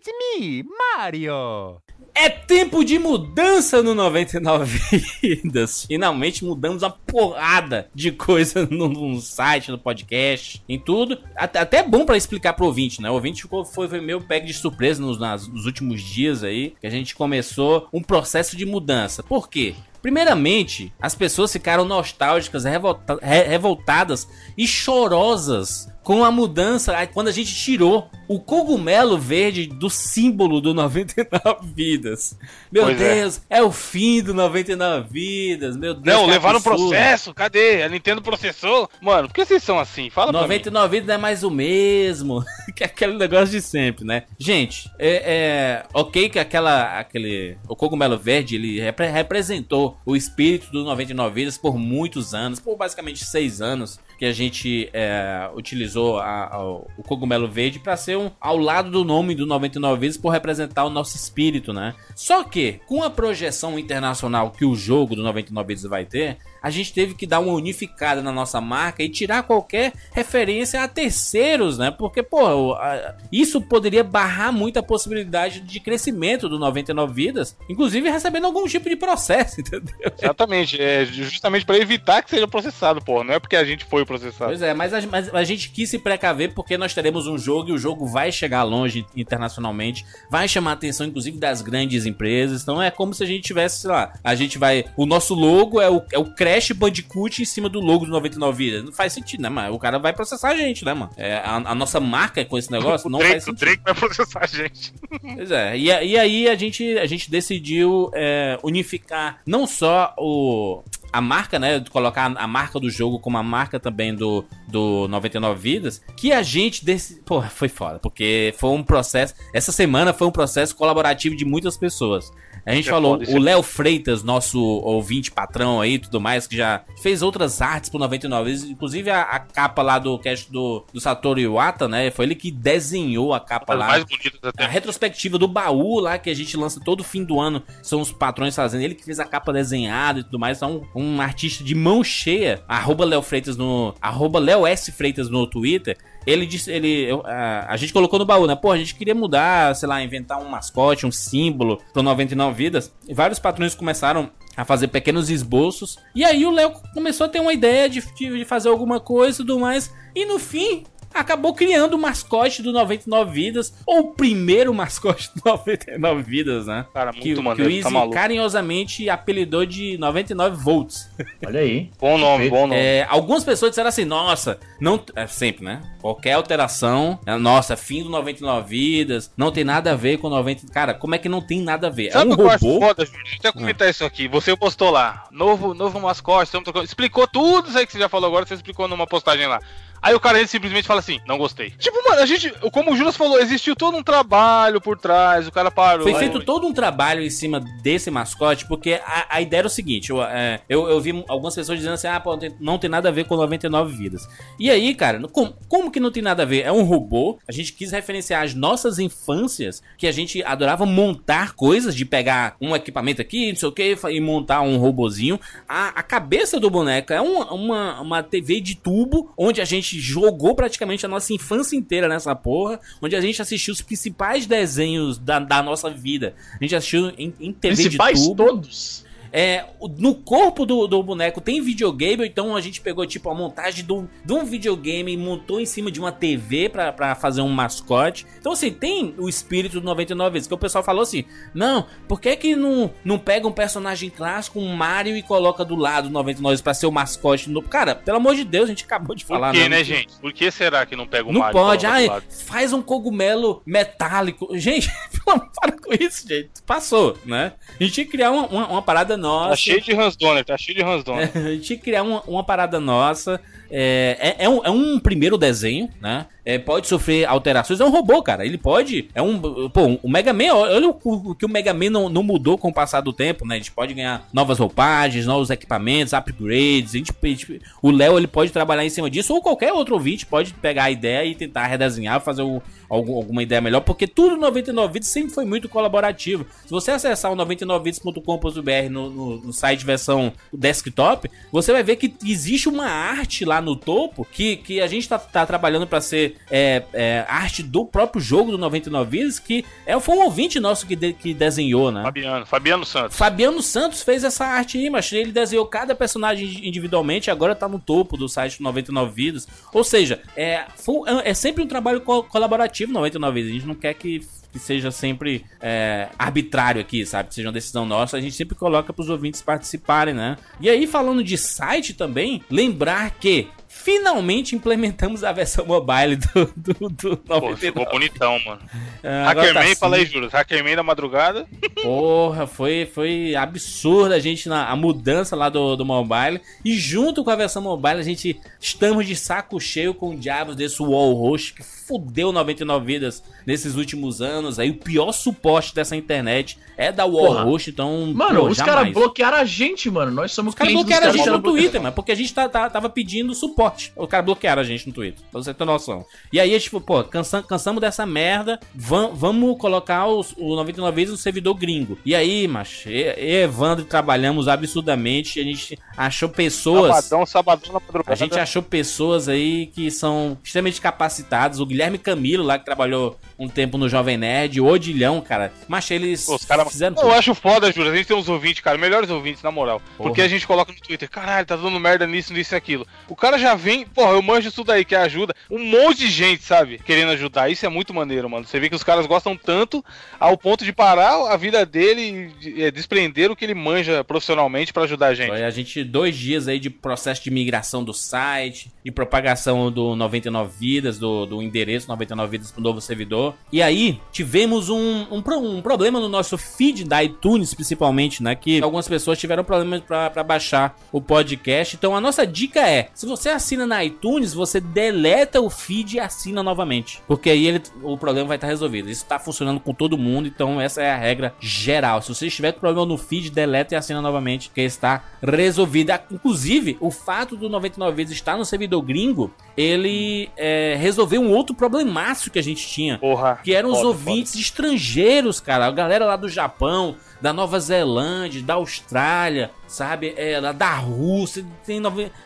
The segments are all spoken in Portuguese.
It's me, Mario! É tempo de mudança no 99 Vidas. Finalmente mudamos uma porrada de coisa no, no site, no podcast, em tudo. Até, até é bom para explicar pro ouvinte, né? O ouvinte ficou, foi, foi meio pego de surpresa nos, nas, nos últimos dias aí, que a gente começou um processo de mudança. Por quê? Primeiramente, as pessoas ficaram nostálgicas, revolta re revoltadas e chorosas com a mudança quando a gente tirou o cogumelo verde do símbolo do 99 vidas. Meu pois é. Deus, é. é. o fim do 99 vidas. Meu Deus. Não, levaram processo. Cadê? A Nintendo processou? Mano, por que vocês são assim? Fala 99 vidas não é mais o mesmo. que é aquele negócio de sempre, né? Gente, é, é ok que aquela aquele o cogumelo verde ele repre representou o espírito do 99 vidas por muitos anos, por basicamente seis anos que a gente é, utilizou a, a, o cogumelo verde para ser um ao lado do nome do 99 vezes por representar o nosso espírito, né? Só que com a projeção internacional que o jogo do 99 vezes vai ter, a gente teve que dar uma unificada na nossa marca e tirar qualquer referência a terceiros, né? Porque, pô, isso poderia barrar muito a possibilidade de crescimento do 99 Vidas, inclusive recebendo algum tipo de processo, entendeu? Exatamente, é justamente para evitar que seja processado, pô, não é porque a gente foi processado. Pois é, mas a, mas a gente quis se precaver porque nós teremos um jogo e o jogo vai chegar longe internacionalmente, vai chamar a atenção, inclusive, das grandes empresas, então é como se a gente tivesse, sei lá, a gente vai, o nosso logo é o, é o Crash Bandicoot em cima do logo do 99 Vidas. Não faz sentido, né, mano? O cara vai processar a gente, né, mano? É, a, a, nossa marca com esse negócio o não Drake, faz sentido. O Drake vai processar a gente. Pois é. E, e aí a gente, a gente decidiu é, unificar não só o a marca, né? Colocar a marca do jogo como a marca também do, do 99 Vidas. Que a gente. Desse... Pô, foi foda. Porque foi um processo. Essa semana foi um processo colaborativo de muitas pessoas. A gente é falou, o Léo Freitas, nosso ouvinte patrão aí tudo mais, que já fez outras artes pro 99. Inclusive a, a capa lá do cast do, do Satoru Iwata, né? Foi ele que desenhou a capa lá. Mais até. A retrospectiva do baú lá, que a gente lança todo fim do ano. São os patrões fazendo. Ele que fez a capa desenhada e tudo mais. Então, um, um artista de mão cheia. Arroba Léo Freitas no. Arroba Léo S. Freitas no Twitter. Ele disse, ele, eu, a, a, gente colocou no baú, né? Pô, a gente queria mudar, sei lá, inventar um mascote, um símbolo pro 99 Vidas. E vários patrões começaram a fazer pequenos esboços. E aí o Léo começou a ter uma ideia de, de fazer alguma coisa e tudo mais. E no fim, acabou criando o mascote do 99 Vidas, ou o primeiro mascote do 99 Vidas, né? Cara, muito que, maneiro, que o Easy tá carinhosamente apelidou de 99 volts. Olha aí. bom nome, bom nome. É, algumas pessoas disseram assim, nossa, não... É sempre, né? Qualquer alteração, é, nossa, fim do 99 Vidas, não tem nada a ver com 90... Cara, como é que não tem nada a ver? Sabe é um robô... Foda, Júlio? Deixa eu comentar ah. isso aqui. Você postou lá, novo, novo mascote, explicou tudo isso aí que você já falou agora, você explicou numa postagem lá. Aí o cara ele simplesmente fala assim, não gostei. Tipo, mano, a gente, como o Juras falou, existiu todo um trabalho por trás, o cara parou. Foi feito aí, todo um trabalho em cima desse mascote, porque a, a ideia era o seguinte: eu, é, eu, eu, vi algumas pessoas dizendo assim, ah, pô, não tem, não tem, nada a ver com 99 vidas. E aí, cara, como, como que não tem nada a ver? É um robô, a gente quis referenciar as nossas infâncias, que a gente adorava montar coisas, de pegar um equipamento aqui, não sei o que, e montar um robozinho. A, a cabeça do boneco é uma, uma, uma TV de tubo, onde a gente gente jogou praticamente a nossa infância inteira nessa porra, onde a gente assistiu os principais desenhos da, da nossa vida. A gente assistiu em, em TV principais de tubo. todos. É, no corpo do, do boneco tem videogame, então a gente pegou tipo a montagem do, de um videogame e montou em cima de uma TV pra, pra fazer um mascote. Então, assim, tem o espírito do 99 vezes. Que o pessoal falou assim: não, por que que não, não pega um personagem clássico, um Mario, e coloca do lado do 99 vezes pra ser o mascote? No... Cara, pelo amor de Deus, a gente acabou de falar. Por que, né, gente? Por que será que não pega o não Mario? Não pode, ah, faz um cogumelo metálico. Gente, para com isso, gente. Passou, né? A gente tinha que criar uma, uma, uma parada nossa. Tá cheio de Hans Donner, tá cheio de Hans Donner. A gente tinha que criar uma, uma parada nossa. É, é, é, um, é um primeiro desenho, né? É, pode sofrer alterações. É um robô, cara. Ele pode. É um. Pô, o Mega Man, olha o, o que o Mega Man não, não, mudou com o passar do tempo, né? A gente pode ganhar novas roupagens, novos equipamentos, upgrades. A gente, a gente, o Léo ele pode trabalhar em cima disso, ou qualquer outro ouvinte pode pegar a ideia e tentar redesenhar, fazer o, algum, alguma ideia melhor, porque tudo 99 Vidas sempre foi muito colaborativo. Se você acessar o 99vidas.com.br no, no, no site versão desktop, você vai ver que existe uma arte lá no topo, que, que a gente tá, tá trabalhando pra ser é, é, arte do próprio jogo do 99 Vidas, que é, foi um ouvinte nosso que, de- que desenhou, né? Fabiano, Fabiano Santos. Fabiano Santos fez essa arte aí, mas ele desenhou cada personagem individualmente agora tá no topo do site 99 Vidas. Ou seja, é, foi- é sempre um trabalho co- colaborativo 99 Vidas. A gente não quer que, que seja sempre é, arbitrário aqui, sabe? Que seja uma decisão nossa. A gente sempre coloca pros ouvintes participarem, né? E aí, falando de site também, lembrar que finalmente implementamos a versão mobile do, do, do Pô, 99. ficou bonitão, mano. É, Hackerman, tá fala aí, assim. Júlio. Hackerman da madrugada. Porra, foi, foi absurda a gente na a mudança lá do, do mobile. E junto com a versão mobile, a gente estamos de saco cheio com diabos desse wall host que fudeu 99 vidas nesses últimos anos. Aí o pior suporte dessa internet é da wall Porra. host, então. Mano, pô, os caras bloquearam a gente, mano. Nós somos Os caras bloquearam a gente no Twitter, mano, porque a gente tá, tá- tava pedindo suporte. Os caras bloquearam a gente no Twitter, pra você ter noção. E aí, tipo, pô, cansa- cansamos dessa merda, vam- vamos colocar os, o 99 vezes no servidor gringo. E aí, macho, eu e Evandro trabalhamos absurdamente, a gente achou pessoas... Sabadão, sabadão na madrugada. A gente achou pessoas aí que são extremamente capacitadas. O Guilherme Camilo, lá que trabalhou um tempo no Jovem Nerd, o Odilhão, cara. Mas eles Pô, os caras. fizeram Eu acho foda, Júlio. A gente tem uns ouvintes, cara, melhores ouvintes, na moral. Porra. Porque a gente coloca no Twitter, caralho, tá dando merda nisso, nisso e aquilo. O cara já vem, porra, eu manjo isso daí que ajuda. Um monte de gente, sabe, querendo ajudar. Isso é muito maneiro, mano. Você vê que os caras gostam tanto ao ponto de parar a vida dele e é, desprender o que ele manja profissionalmente pra ajudar a gente. Foi a gente dois dias aí de processo de migração do site, de propagação do 99 vidas, do, do endereço 99 vidas pro novo servidor. E aí tivemos um, um, um problema no nosso feed da iTunes, principalmente, né? Que algumas pessoas tiveram problemas pra baixar o podcast. Então a nossa dica é: se você assina na iTunes, você deleta o feed e assina novamente. Porque aí ele, o problema vai estar resolvido. Isso tá funcionando com todo mundo, então essa é a regra geral. Se você estiver com problema no feed, deleta e assina novamente, porque está resolvido. Inclusive, o fato do 99 vezes estar no servidor gringo, ele é, resolveu um outro problemaço que a gente tinha. Porra. Que eram os foda, ouvintes estrangeiros, cara. A galera lá do Japão, da Nova Zelândia, da Austrália, sabe? É, lá da Rússia. Tem,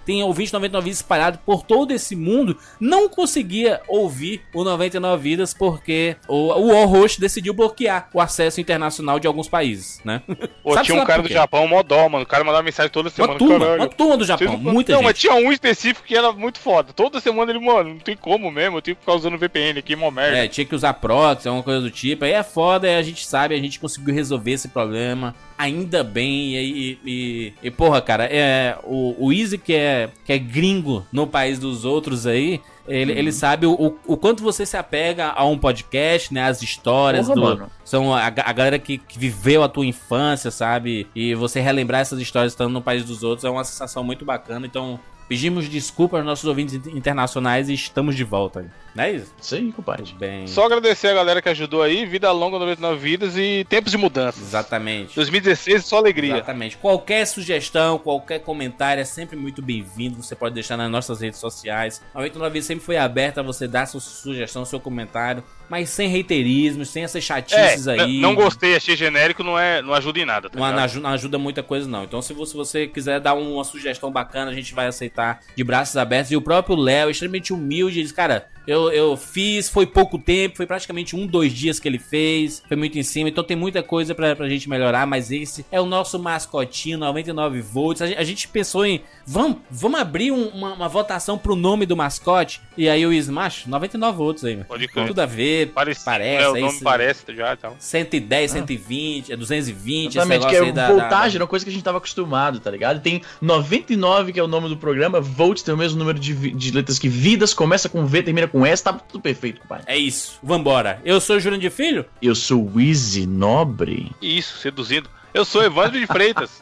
tem ouvinte 99 vidas espalhado por todo esse mundo. Não conseguia ouvir o 99 vidas porque o, o Host decidiu bloquear o acesso internacional de alguns países, né? Pô, Sabe tinha um cara do? Japão, modó, mano. O cara mandava mensagem toda semana. Uma turma, caralho. uma turma do Japão, não- muita não, gente. mas tinha um específico que era muito foda. Toda semana ele, mano, não tem como mesmo. Eu tenho que ficar usando VPN aqui, mó merda. É, tinha que usar proxy, alguma coisa do tipo. Aí é foda, aí a gente sabe, a gente conseguiu resolver esse problema. Ainda bem, e, e, e, porra, cara, é, o, o Easy que é, que é gringo no país dos outros aí, ele, ele sabe o, o quanto você se apega a um podcast, né? As histórias Porra, do. mano. São a, a galera que, que viveu a tua infância, sabe? E você relembrar essas histórias estando no país dos outros é uma sensação muito bacana. Então, pedimos desculpa aos nossos ouvintes in- internacionais e estamos de volta. Não é isso? Isso aí, compadre. Bem. Só agradecer a galera que ajudou aí. Vida longa, 99 vidas e tempos de mudança. Exatamente. 2016, só alegria. Exatamente. Qualquer sugestão, qualquer comentário é sempre muito bem-vindo. Você pode deixar nas nossas redes sociais. A 89 sempre foi aberta a você dar sua sugestão, seu comentário, mas sem reiterismos, sem essas É, chatices aí. n- não gostei, achei genérico, não, é, não ajuda em nada. Tá Não, não ajuda muita coisa, não. Então, se você, se você quiser dar uma sugestão bacana, a gente vai aceitar de braços abertos. E o próprio Léo, extremamente humilde, diz: Cara, eu, eu fiz, foi pouco tempo, foi praticamente um, dois dias que ele fez, foi muito em cima. Então, tem muita coisa pra, pra gente melhorar. Mas esse é o nosso mascotinho, 99 volts. A gente, a gente pensou em: vamos, vamos abrir um- uma, uma votação pro nome do mascote. E aí o Smash, 99 volts aí, mano. Pode crer. tudo a ver, Parece, parece. é, o aí nome se- parece já e tal. 110, 120, é 220, esse Exatamente, que negócio é aí da- voltagem, da- uma coisa que a gente tava acostumado, tá ligado? Tem 99, que é o nome do programa, Volts tem o mesmo número de, de letras que vidas, começa com V, termina com S, tá tudo perfeito, compadre. É isso. Vambora. Eu sou o Jurandir Filho. Eu sou o Easy Nobre. Isso, seduzindo. Eu sou Evandro de Freitas.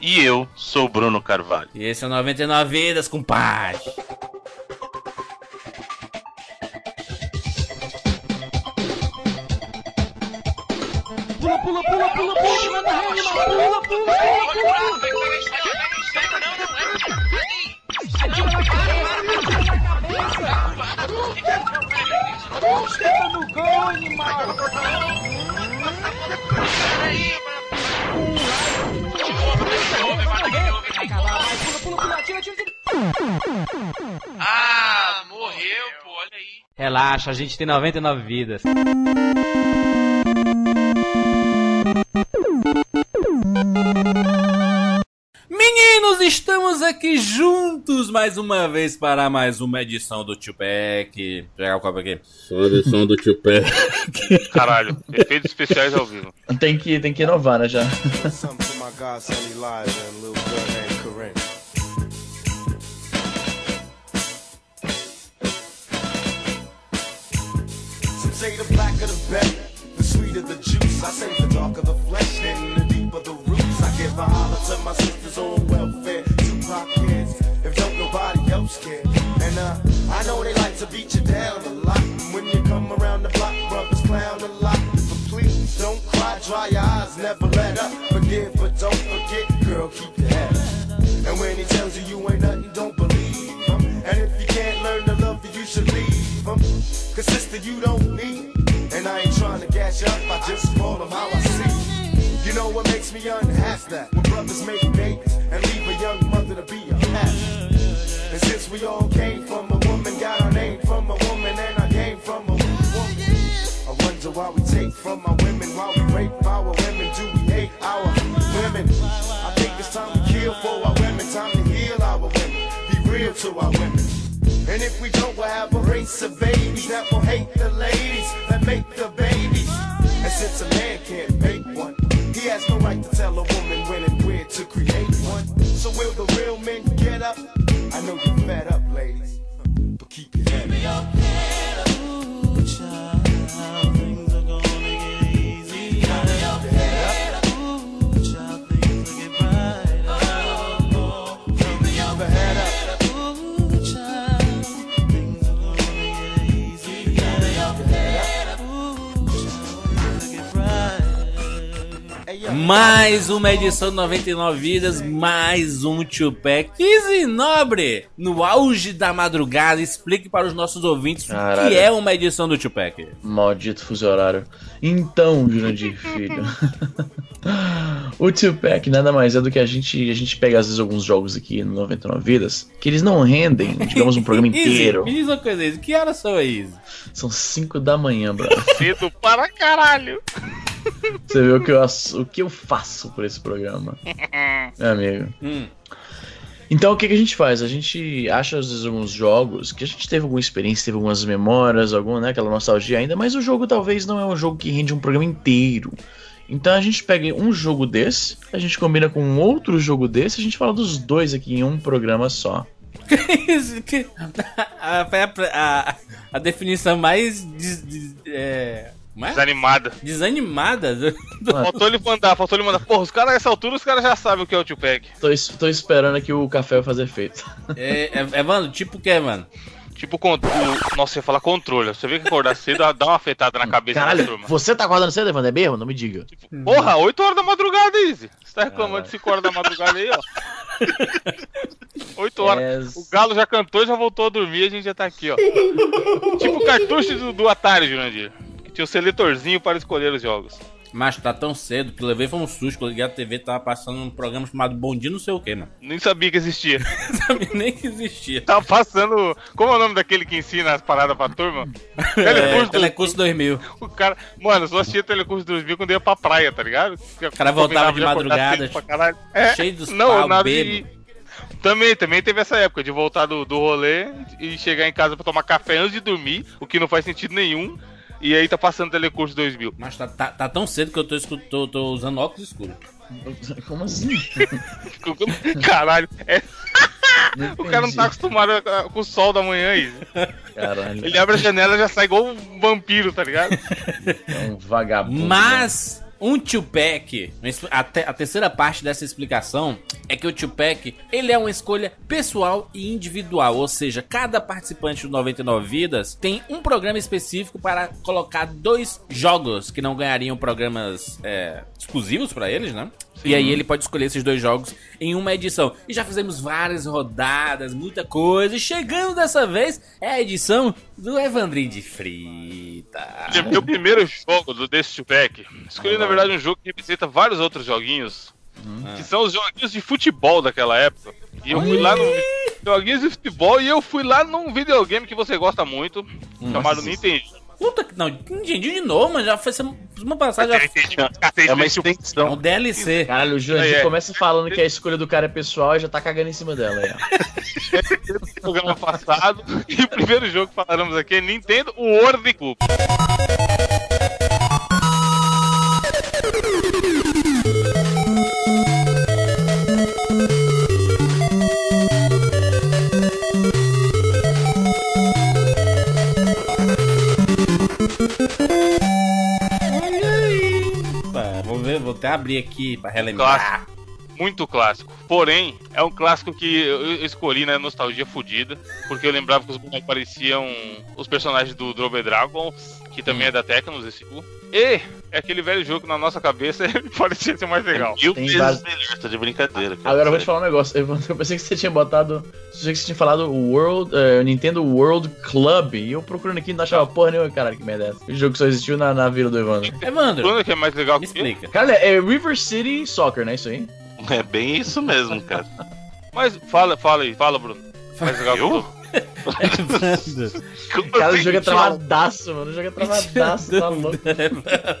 E eu sou o Bruno Carvalho. E esse é o 99 Vidas, compadre. Pula, pula, pula, Atirou no gol, animal! Peraí! Ah, morreu, pô, olha aí. Relaxa, a gente tem 99 vidas. Meninos, estamos aqui juntos mais uma vez para mais uma edição do Tupac. Vou pegar o copo aqui. Só a edição do Tupac. Caralho, efeitos especiais ao vivo. Tem que, tem que inovar, né, já. Say the blacker the better, the sweeter the juice. I say the darker the flesh, to my sisters on welfare, Tupac kids, if don't nobody else care. And uh, I know they like to beat you down a lot. And when you come around the block, brothers clown a lot. But please don't cry, dry your eyes, never let up. Forgive, but don't forget, girl, keep your head up. And when he tells you you ain't nothing, don't believe him. And if you can't learn to love you, you should leave him. Cause sister, you don't need. And I ain't trying to gas you up, I just call them how I see. You know what makes me unhappy? That when brothers make babies and leave a young mother to be a pastor. And since we all came from a woman, got our name from a woman, and I came from a woman. I wonder why we take from our women, why we rape our women, do we hate our women? I think it's time to kill for our women, time to heal our women, be real to our women. And if we don't, we'll have a race of babies that will hate the ladies that make the babies. And since a man can't make one, he has no right to will the real Mais uma edição de 99 vidas, mais um Tupac. Easy Nobre, no auge da madrugada, explique para os nossos ouvintes o Caralho. que é uma edição do Tupac. Maldito fuso horário. Então, Jurandir Filho. o Tupac nada mais é do que a gente. A gente pega às vezes alguns jogos aqui no 99 Vidas que eles não rendem, digamos, um programa Easy, inteiro. me diz uma coisa, Easy, que horas são aí, Easy? São 5 da manhã, bro. Cedo para caralho. Você vê o que eu, o que eu faço por esse programa. Meu amigo. Hum. Então o que, que a gente faz? A gente acha às vezes alguns jogos que a gente teve alguma experiência, teve algumas memórias, alguma, né, aquela nostalgia ainda, mas o jogo talvez não é um jogo que rende um programa inteiro. Então a gente pega um jogo desse, a gente combina com um outro jogo desse, a gente fala dos dois aqui em um programa só. A, a, a, a definição mais des- des- é, é? Desanimada. desanimada do- do- Faltou ele mandar, faltou ele mandar. Porra, os caras nessa altura, os caras já sabem o que é o Tupac. Tô, tô esperando aqui o café fazer efeito. é, é, é, mano, tipo o que, mano? Tipo, con- o, nossa, ia falar controle. Você vê que acordar cedo dá uma afetada na cabeça da Caralho, turma. você tá acordando cedo, Evandro? É mesmo? Não me diga. Porra, 8 horas da madrugada, Izzy. Você tá reclamando de 5 horas da madrugada aí, ó. 8 horas. É, O Galo já cantou e já voltou a dormir a gente já tá aqui, ó. tipo o cartucho do, do Atari, Jurandir. Que tinha o seletorzinho para escolher os jogos. Mas tá tão cedo que levei foi um susto. Quando eu liguei a TV, tava passando um programa chamado Bom Dia não sei o que, mano. Nem sabia que existia. Sabia nem que existia. Tava passando. Como é o nome daquele que ensina as paradas pra turma? É, Telecurso, do- Telecurso 2000. O cara. Mano, eu só assistia Telecurso 2000 quando ia pra praia, tá ligado? O cara voltava de madrugada, É, cheio dos não, pau, nada bêbado. de... Também, também teve essa época de voltar do, do rolê e chegar em casa pra tomar café antes de dormir, o que não faz sentido nenhum. E aí tá passando Telecurso 2000. Mas tá, tá, tá tão cedo que eu tô, tô, tô usando óculos escuros. Como assim? Caralho, é- o cara não tá acostumado com o sol da manhã aí. Caralho, Ele abre a janela e já sai igual um vampiro, tá ligado? é um vagabundo. Mas um Tupac, a, te- a terceira parte dessa explicação é que o Tupac, ele é uma escolha pessoal e individual, ou seja, cada participante do 99 Vidas tem um programa específico para colocar dois jogos que não ganhariam programas é, exclusivos para eles, né? E aí ele pode escolher esses dois jogos em uma edição. E já fizemos várias rodadas, muita coisa. E chegando dessa vez é a edição do Evandrinho de Frita. Meu primeiro jogo do desse Tupac, escolhi na verdade um jogo que representa vários outros joguinhos, que são os joguinhos de futebol daquela época. E eu fui lá no. Joguinhos de futebol e eu fui lá num videogame que você gosta muito, chamado Nintendo. Puta que. Não, entendi de novo, mas já foi semana passada. Já... É uma É extensão. um DLC. Caralho, o Jurandir É, é. começa falando que a escolha do cara é pessoal e já tá cagando em cima dela no programa passado. E o primeiro jogo que falamos aqui é Nintendo World Cup. Até abrir aqui pra relembrar. Clássico. Muito clássico. Porém, é um clássico que eu escolhi na nostalgia fodida, porque eu lembrava que os bonecos pareciam os personagens do Double Dragon, que também é da Tecnos, esse cu. E é aquele velho jogo que na nossa cabeça parecia ser mais legal. Mil Tem vezes vários- melhor, tá de brincadeira. cara. Agora eu vou te falar um negócio. Eu eu pensei que você tinha botado. Eu pensei que você tinha falado World, eh, Nintendo World Club. E eu procurando aqui não achava porra nenhuma, caralho, que merda é essa. O jogo que só existiu na, na vila do Evandro. Evandro, Quando que é mais legal me que explica. Cara, é River City Soccer, né? Isso aí? É bem isso mesmo, cara. Mas fala, fala aí, fala, Bruno. Mais legal que Eu? O. Cara, o assim, jogo é travadaço, mano. O jogo é travadaço, tá louco.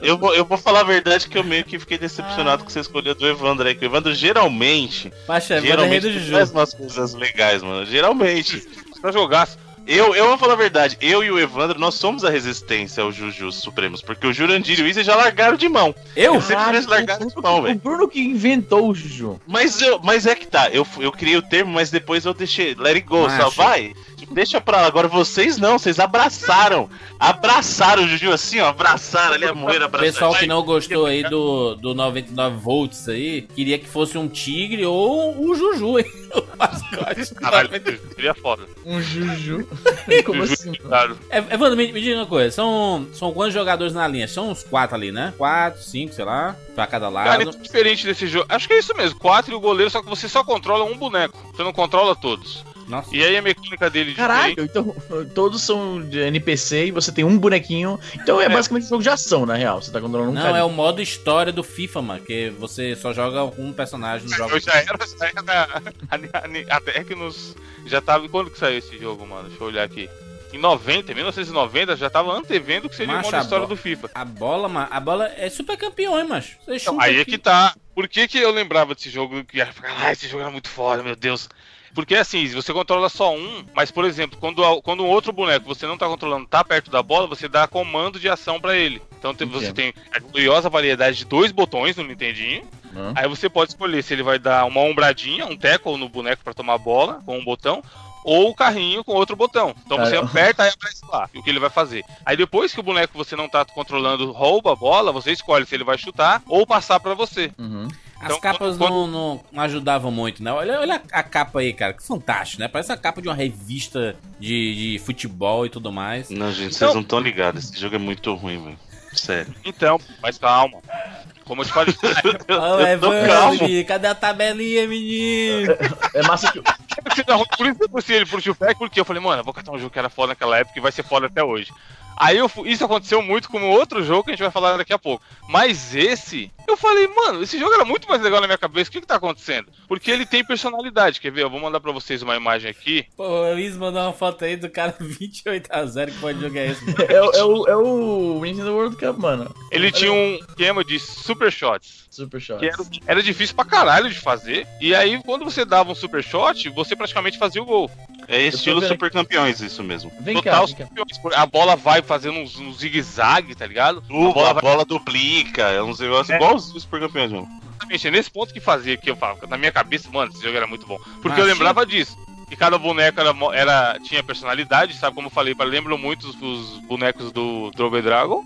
Eu vou, eu vou falar a verdade que eu meio que fiquei decepcionado com você escolher do Evandro aí. Que o Evandro geralmente. Evandro é geralmente do faz umas coisas legais, mano. Geralmente. Pra jogaço. Eu, eu vou falar a verdade, eu e o Evandro, nós somos a resistência aos Jujus Supremos, porque o Jurandir e o Izzy já largaram de mão. Eu? Eu sempre tivesse largado de mão, o velho. Bruno que inventou o Juju. Mas, eu, mas é que tá, eu, eu criei o termo, mas depois eu deixei, let it go, só vai. Deixa pra lá, agora vocês não, vocês abraçaram. Abraçaram o Juju assim, ó, abraçaram ali a moeira, O pessoal abraçaram. que não gostou aí do, do 99 volts aí, queria que fosse um tigre ou o Juju, hein? O mascote. Caralho, seria foda. Um Juju. Como assim? mano? Claro. É, Evandro, me, me diga uma coisa, são, são quantos jogadores na linha? São uns quatro ali, né? Quatro, cinco, sei lá, pra cada Cara, lado. é diferente desse jogo. Acho que é isso mesmo. Quatro e o goleiro, só que você só controla um boneco. Você não controla todos. Nossa, E aí a mecânica dele de Caralho, então todos são de NPC e você tem um bonequinho. Então é, É. basicamente um jogo de ação, na real. Você tá controlando um não, cara. é o modo história do FIFA, mano, que você só joga um personagem no jogo. Eu já era, já era a, a, a Tecnos já tava. Quando que saiu esse jogo, mano? Deixa eu olhar aqui. Em 90, 1990, já tava antevendo que seria o Macho, modo história do FIFA. A bola, mano, a bola é super campeão, hein, macho? Você Então, aí é aqui. que tá. Por que, que eu lembrava desse jogo? Que ia ficar, ah, esse jogo era muito foda, meu Deus. Porque assim, você controla só um, mas por exemplo, quando, quando um outro boneco você não tá controlando tá perto da bola, você dá comando de ação pra ele. Então tem- você tem a gloriosa variedade de dois botões no Nintendinho. Aí você pode escolher se ele vai dar uma ombradinha, um tackle no boneco pra tomar a bola com um botão, ou o carrinho com outro botão. Então você aperta e aparece lá o que ele vai fazer. Aí depois que o boneco você não tá controlando rouba a bola, você escolhe se ele vai chutar ou passar pra você. Uhum. As Então, capas quando- não, não- não ajudavam muito, né? Olha, olha a capa aí, cara, que fantástico, né? Parece a capa de uma revista de, de futebol e tudo mais. Não, gente, vocês Então- não estão ligados. Esse jogo é muito ruim, velho. Sério. Então, mas calma. Como eu te falei, Ô, eu tô Evandro, cadê a tabelinha, menino? É massa que. por isso eu puxei ele pro Chupec, porque eu falei, mano, eu vou catar um jogo que era foda naquela época e vai ser foda até hoje. Aí eu isso aconteceu muito com um outro jogo que a gente vai falar daqui a pouco. Mas esse, eu falei, mano, esse jogo era muito mais legal na minha cabeça. O que que tá acontecendo? Porque ele tem personalidade. Quer ver? Eu vou mandar pra vocês uma imagem aqui. Pô, o Luiz mandou uma foto aí do cara 28x0. Que pode jogo é esse? mano? É, o- é o, é o Nintendo World Cup, mano. Ele tinha um esquema de super shots. Super Shot. Que era, era difícil pra caralho de fazer. E aí, quando você dava um super shot, você praticamente fazia o gol. É estilo Super Campeões, isso mesmo. Vem Total cá, vem cá. campeões. A bola vai fazendo uns, uns zigue-zague, tá ligado? A bola a vai bola duplica, é uns negócios É. igual os Super Campeões, mano. Exatamente, é nesse ponto que fazia, que eu falava, na minha cabeça, mano, esse jogo era muito bom. Porque Mas eu lembrava disso. Que cada boneco era, era- tinha personalidade, sabe? Como eu falei, lembro muito os, os bonecos do Double Dragon.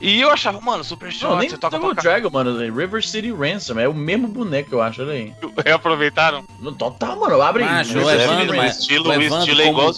E eu achava, mano, Super Shot, Não, nem você toca Double pra Dragon, mano. River City Ransom. É o mesmo boneco, eu acho. Olha aí. Reaproveitaram. No total, mano. Abre aí. Macho, River o É, City Evandro, o estilo, o estilo é igual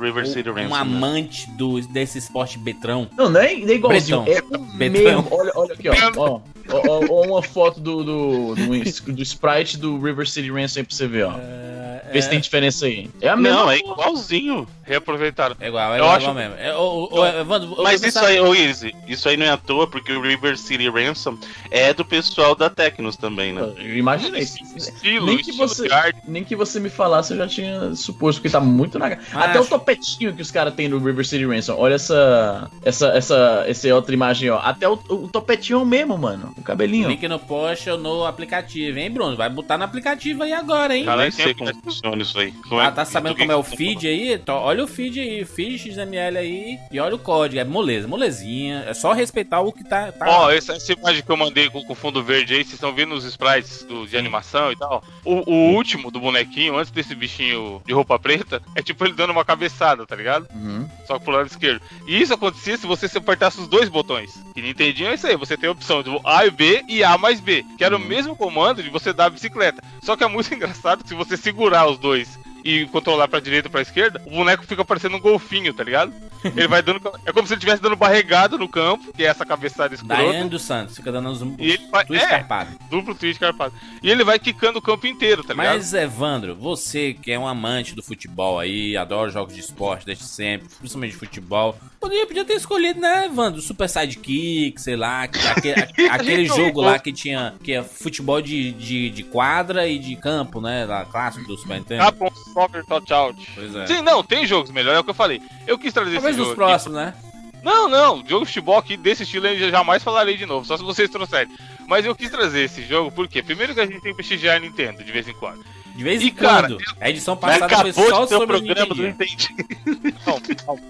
River City Ransom. um né? amante do, desse esporte betrão. Não, não é, não é igualzinho. Betão. É o Betão. mesmo. Olha, olha aqui, ó. ó. Ó, ó, ó uma foto do, do, do, do sprite do River City Ransom aí pra você ver, ó. É, Vê se tem diferença aí. É a Não, mesma. é igualzinho. Reaproveitaram. É igual, é Eu igual, acho- mesmo. É, ô, ô, Evandro, Mas isso aí, ô Easy, isso aí não é à toa, porque o River City Ransom é do pessoal da Tecnos também, né? Eu imaginei. Estilo, Nem que, estilo você, nem que você me falasse, eu já tinha suposto, porque tá muito na cara. Até o Acho. topetinho que os caras têm no River City Ransom. Olha essa. Essa, essa, essa outra imagem, ó. Até o, o topetinho é o mesmo, mano. O cabelinho. Link no post ou no aplicativo, hein, Bruno? Vai botar no aplicativo aí agora, hein? Sei tem. Funciona isso aí. Como Ah, é- tá sabendo do como é o que- feed aí? Então, olha o feed aí, feed XML aí e olha o código. É moleza, molezinha. É só respeitar o que tá. tá Ó, essa, essa imagem que eu mandei com o fundo verde aí, vocês estão vendo os sprites do- de animação e tal. O, o último do bonequinho, antes desse bichinho de roupa preta, é tipo ele dando uma cabeçada, tá ligado? Uhum. Só que pro lado esquerdo. E isso acontecia se você se apertasse os dois botões. E Nintendinho é isso aí, você tem a opção do A e B e A mais B, que era o mesmo comando de você dar a bicicleta. Só que é muito engraçado que se você segurar os dois e controlar pra direita ou pra esquerda, o boneco fica parecendo um golfinho, tá ligado? Ele vai dando. É como se ele estivesse dando barregada no campo, que é essa cabeçada escrota. Daiane dos Santos, fica dando uns E ele vai. tu É, escarpado. duplo twist carpado. E ele vai quicando o campo inteiro, tá ligado? Mas, Evandro, você que é um amante do futebol aí, adora jogos de esporte desde sempre, principalmente de futebol, poderia, podia ter escolhido, né, Evandro? Super Sidekick, sei lá, que- aquele, aquele jogo lá que tinha que é futebol de, de, de quadra e de campo, né? Lá, clássico do Super Nintendo. Capcom Soccer Touchdown. Pois é. Sim, não, tem jogos melhores, é o que eu falei. Eu quis trazer Talvez esse nos jogo. aqui. próximos, né? Não, não, jogo de futebol aqui desse estilo eu jamais falarei de novo, só se vocês trouxerem. Mas eu quis trazer esse jogo porque, primeiro que a gente tem que prestigiar a Nintendo de vez em quando. De vez E, em cara, quando. A edição passada foi acabou só de ter o sobre o programa do Nintendinho. Nintendinho. Não, não,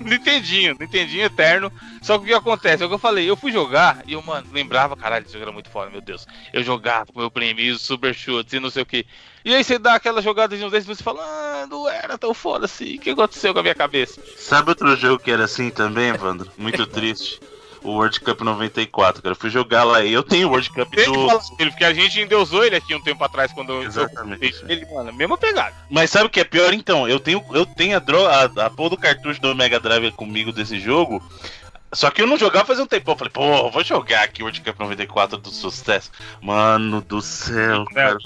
Nintendinho, Nintendinho eterno. Só que o que acontece? É o que eu falei, eu fui jogar e eu, mano, lembrava, caralho, esse jogo era muito foda, meu Deus. Eu jogava com meu prêmio, super chutes e não sei o que. E aí você dá aquela jogada de um desses e você fala, ah, não era tão foda assim, o que aconteceu com a minha cabeça? Sabe outro jogo que era assim também, Evandro? Muito triste. O World Cup 94, cara. Eu fui jogar lá e eu tenho o World Cup Tem do. falar dele, porque a gente endeusou ele aqui um tempo atrás quando eu Exatamente. ele, mano, mesma pegada. Mas sabe o que é pior então? Eu tenho, eu tenho a, dro... a, a porra do cartucho do Mega Drive comigo desse jogo. Só que eu não jogava faz um tempo. Eu falei, pô, vou jogar aqui o World Cup 94 do sucesso. Mano do céu, cara.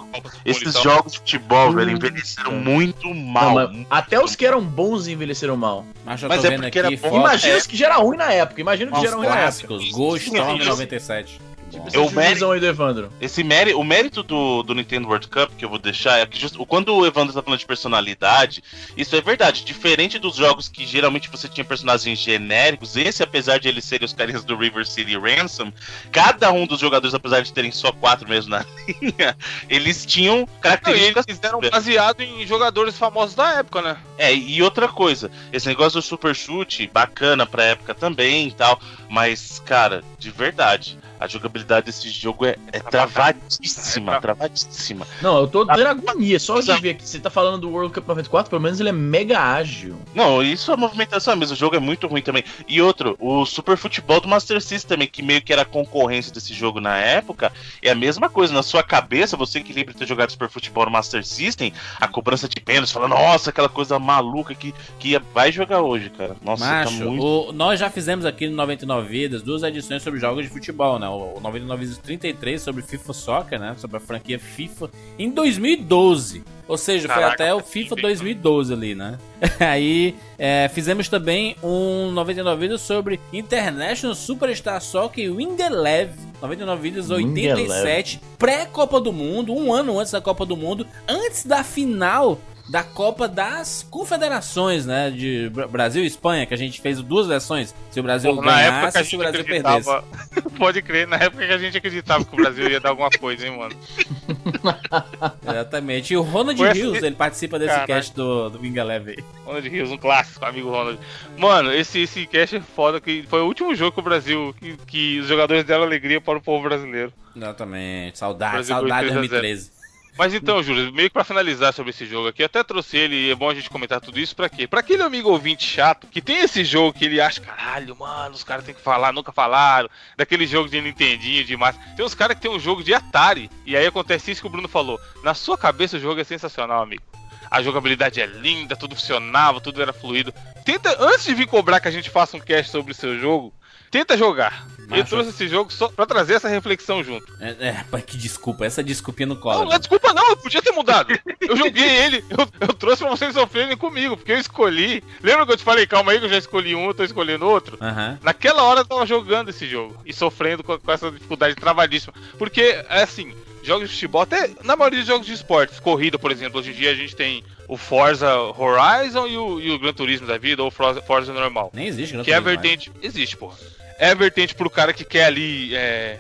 Esses jogos de futebol, velho, envelheceram muito Não, mal. mas até os que eram bons envelheceram mal. Mas eu Mas tô é vendo porque aqui era bom. Imagina é. os que já era ruim na época. Imagina o que os já era ruim na época. Ghost Storm Sim. 97. Bom. Essa Eu divisão aí do Evandro. Esse mérito, o mérito do, do Nintendo World Cup que eu vou deixar é que just- quando o Evandro tá falando de personalidade, isso é verdade. Diferente dos jogos que geralmente você tinha personagens genéricos, esse, apesar de eles serem os carinhas do River City Ransom, cada um dos jogadores, apesar de terem só quatro mesmo na linha, eles tinham Não, características. eles fizeram baseado em jogadores famosos da época, né? É, e outra coisa, esse negócio do super chute, bacana pra época também e tal, mas, cara, de verdade, a jogabilidade desse jogo é, é travadíssima, É tra- travadíssima. Não, eu tô dando agonia. Só de ver aqui. Você tá falando do World Cup 94, pelo menos ele é mega ágil. Não, isso é movimentação mesmo, o jogo é muito ruim também. E outro, o Super Futebol do Master System também, que meio que era concorrência desse jogo na época, é a mesma coisa. Na sua cabeça, você que lembra de ter jogado Super Futebol no Master System, a cobrança de pênalti, fala, nossa, aquela coisa maluca que, que vai jogar hoje, cara. Nossa, Macho, tá muito. o- nós já fizemos aqui no 99 Vidas duas edições sobre jogos de futebol, né? O, o 99 Vidas 33 sobre FIFA Soccer, né? Sobre a franquia FIFA em 2012. Ou seja, foi Caraca, até o FIFA tempo, 2012 ali, né? Aí é, fizemos também um 99 Vidas sobre International Superstar Soccer Wing Eleven. 99 Vidas Wing 87, pré-Copa do Mundo, um ano antes da Copa do Mundo, antes da final da Copa das Confederações, né? De Bra- Brasil e Espanha, que a gente fez duas versões. Se o Brasil na época que ganhasse a se o Brasil perdesse. Pode crer, na época que a gente acreditava que o Brasil ia dar alguma coisa, hein, mano. Exatamente. E o Ronald Foi Rios, assim- ele participa desse Caraca. cast do, do Wing Eleven. aí. Ronald Rios, um clássico, amigo Ronald. Mano, esse, esse cast é foda, que foi o último jogo que o Brasil, que, que os jogadores deram alegria para o povo brasileiro. Exatamente. Saudade, saudade de ganhou 3 a 0. 2013. Mas então, Júlio, meio que pra finalizar sobre esse jogo aqui, até trouxe ele e é bom a gente comentar tudo isso pra quê? Pra aquele amigo ouvinte chato que tem esse jogo que ele acha, caralho, mano, os caras têm que falar, nunca falaram, daquele jogo de Nintendinho, de. Tem uns caras que tem um jogo de Atari, e aí acontece isso que o Bruno falou. Na sua cabeça o jogo é sensacional, amigo. A jogabilidade é linda, tudo funcionava, tudo era fluido. Tenta, antes de vir cobrar que a gente faça um cast sobre o seu jogo, tenta jogar. Eu Macho. trouxe esse jogo só pra trazer essa reflexão junto. É, é, pai, que desculpa, essa desculpinha no Não, colo. não é desculpa não, eu podia ter mudado. Eu joguei ele, eu, eu trouxe pra vocês sofrerem comigo, porque eu escolhi. Lembra que eu te falei, calma aí que eu já escolhi um, eu tô escolhendo outro? Aham. Naquela hora eu tava jogando esse jogo e sofrendo com, com essa dificuldade travadíssima. Porque, é assim, jogos de futebol, até na maioria dos jogos de esportes, corrida, por exemplo, hoje em dia a gente tem o Forza Horizon e o, e o Gran Turismo da vida, ou Forza, Forza normal. Nem existe, Gran Que é a Turismo mais. vertente. Existe, porra. É a vertente pro cara que quer ali é,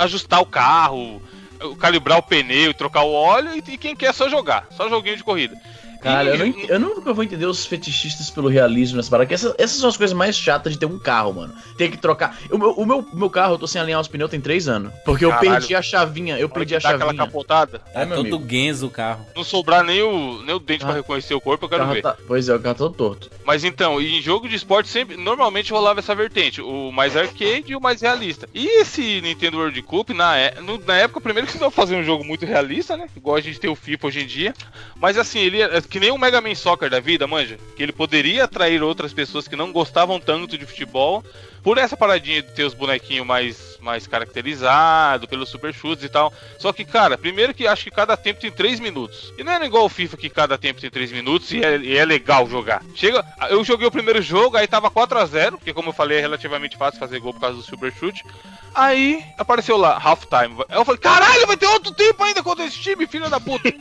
ajustar o carro, calibrar o pneu trocar o óleo, e, e quem quer só jogar. Só joguinho de corrida. Cara, eu, não, eu nunca vou entender os fetichistas pelo realismo nessa parada. que essa- essas são as coisas mais chatas de ter um carro, mano. Ter que trocar. O meu, o meu, o meu carro, eu tô sem alinhar os pneus tem três anos. Porque eu Caralho. perdi a chavinha. Eu perdi a dá aquela chavinha. capotada, É É, meu todo amigo. Genzo o carro. não sobrar nem o, nem o dente Ah. pra reconhecer o corpo, eu quero ver. tá- Pois é, o carro tá todo torto. Mas então, em jogo de esporte sempre, normalmente rolava essa vertente, o mais arcade e o mais realista. E esse Nintendo World Cup, na, é- no- na época, primeiro que não fazer um jogo muito realista, né? Igual a gente tem o FIFA hoje em dia. Mas assim, ele é que nem o Mega Man Soccer da vida, manja. Que ele poderia atrair outras pessoas que não gostavam tanto de futebol. Por essa paradinha de ter os bonequinhos mais, mais caracterizados, pelos super chutes e tal. Só que, cara, primeiro que acho que cada tempo tem 3 minutos. E não é igual o FIFA que cada tempo tem 3 minutos e é, e é legal jogar. Chega, eu joguei o primeiro jogo, aí tava 4 a 0 porque como eu falei, é relativamente fácil fazer gol por causa do super chute. Aí apareceu lá, half time. Aí eu falei, caralho, vai ter outro tempo ainda contra esse time, filho da puta.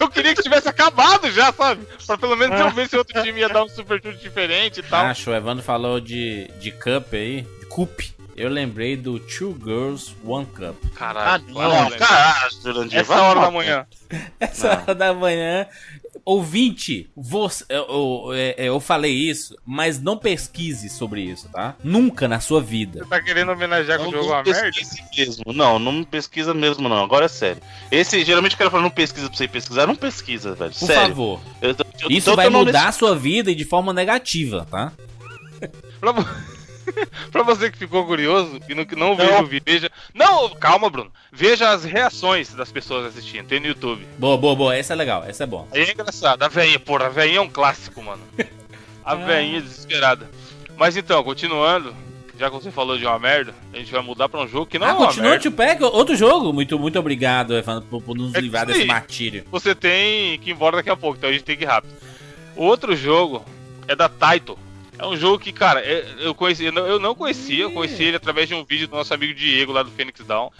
eu queria que tivesse acabado já, sabe? Pra pelo menos eu ver se outro time ia dar um super chute diferente e tal. Acho, o Evandro falou de, de Cup aí, Cup. Eu lembrei do Two Girls, One Cup. Caralho, Ah, Não, caralho, Jurandir. Essa vai hora da manhã. Essa hora da manhã. Ouvinte, você, eu, eu, é, eu falei isso, mas não pesquise sobre isso, tá? Nunca na sua vida. Você tá querendo homenagear que Não, o jogo é não uma merda? pesquise mesmo. Não, não pesquisa mesmo, não. Agora é sério. Esse, geralmente o cara fala, não pesquisa pra você pesquisar. Não pesquisa, velho. Por sério. favor. Eu Isso vai mudar a sua vida e de forma negativa, tá? Pra, vo- pra você que ficou curioso e não, que não, Não. viu o vídeo, veja. Não, calma, Bruno. Veja as reações das pessoas assistindo. Tem no YouTube. Boa, boa, boa. Essa é legal, essa é bom. Aí é engraçado. A veinha, porra, a veinha é um clássico, mano. A veinha desesperada. Mas então, continuando. Já que você falou de uma merda, a gente vai mudar pra um jogo que não ah, é uma continua, merda. tio Pack, outro jogo. Muito, muito obrigado, por, por nos É livrar desse martírio. Você tem que ir embora daqui a pouco, então a gente tem que ir rápido. O outro jogo é da Taito. É um jogo que, cara, é- eu conheci, eu não- eu não conhecia, eu conheci ele através de um vídeo do nosso amigo Diego lá do Phoenix Down.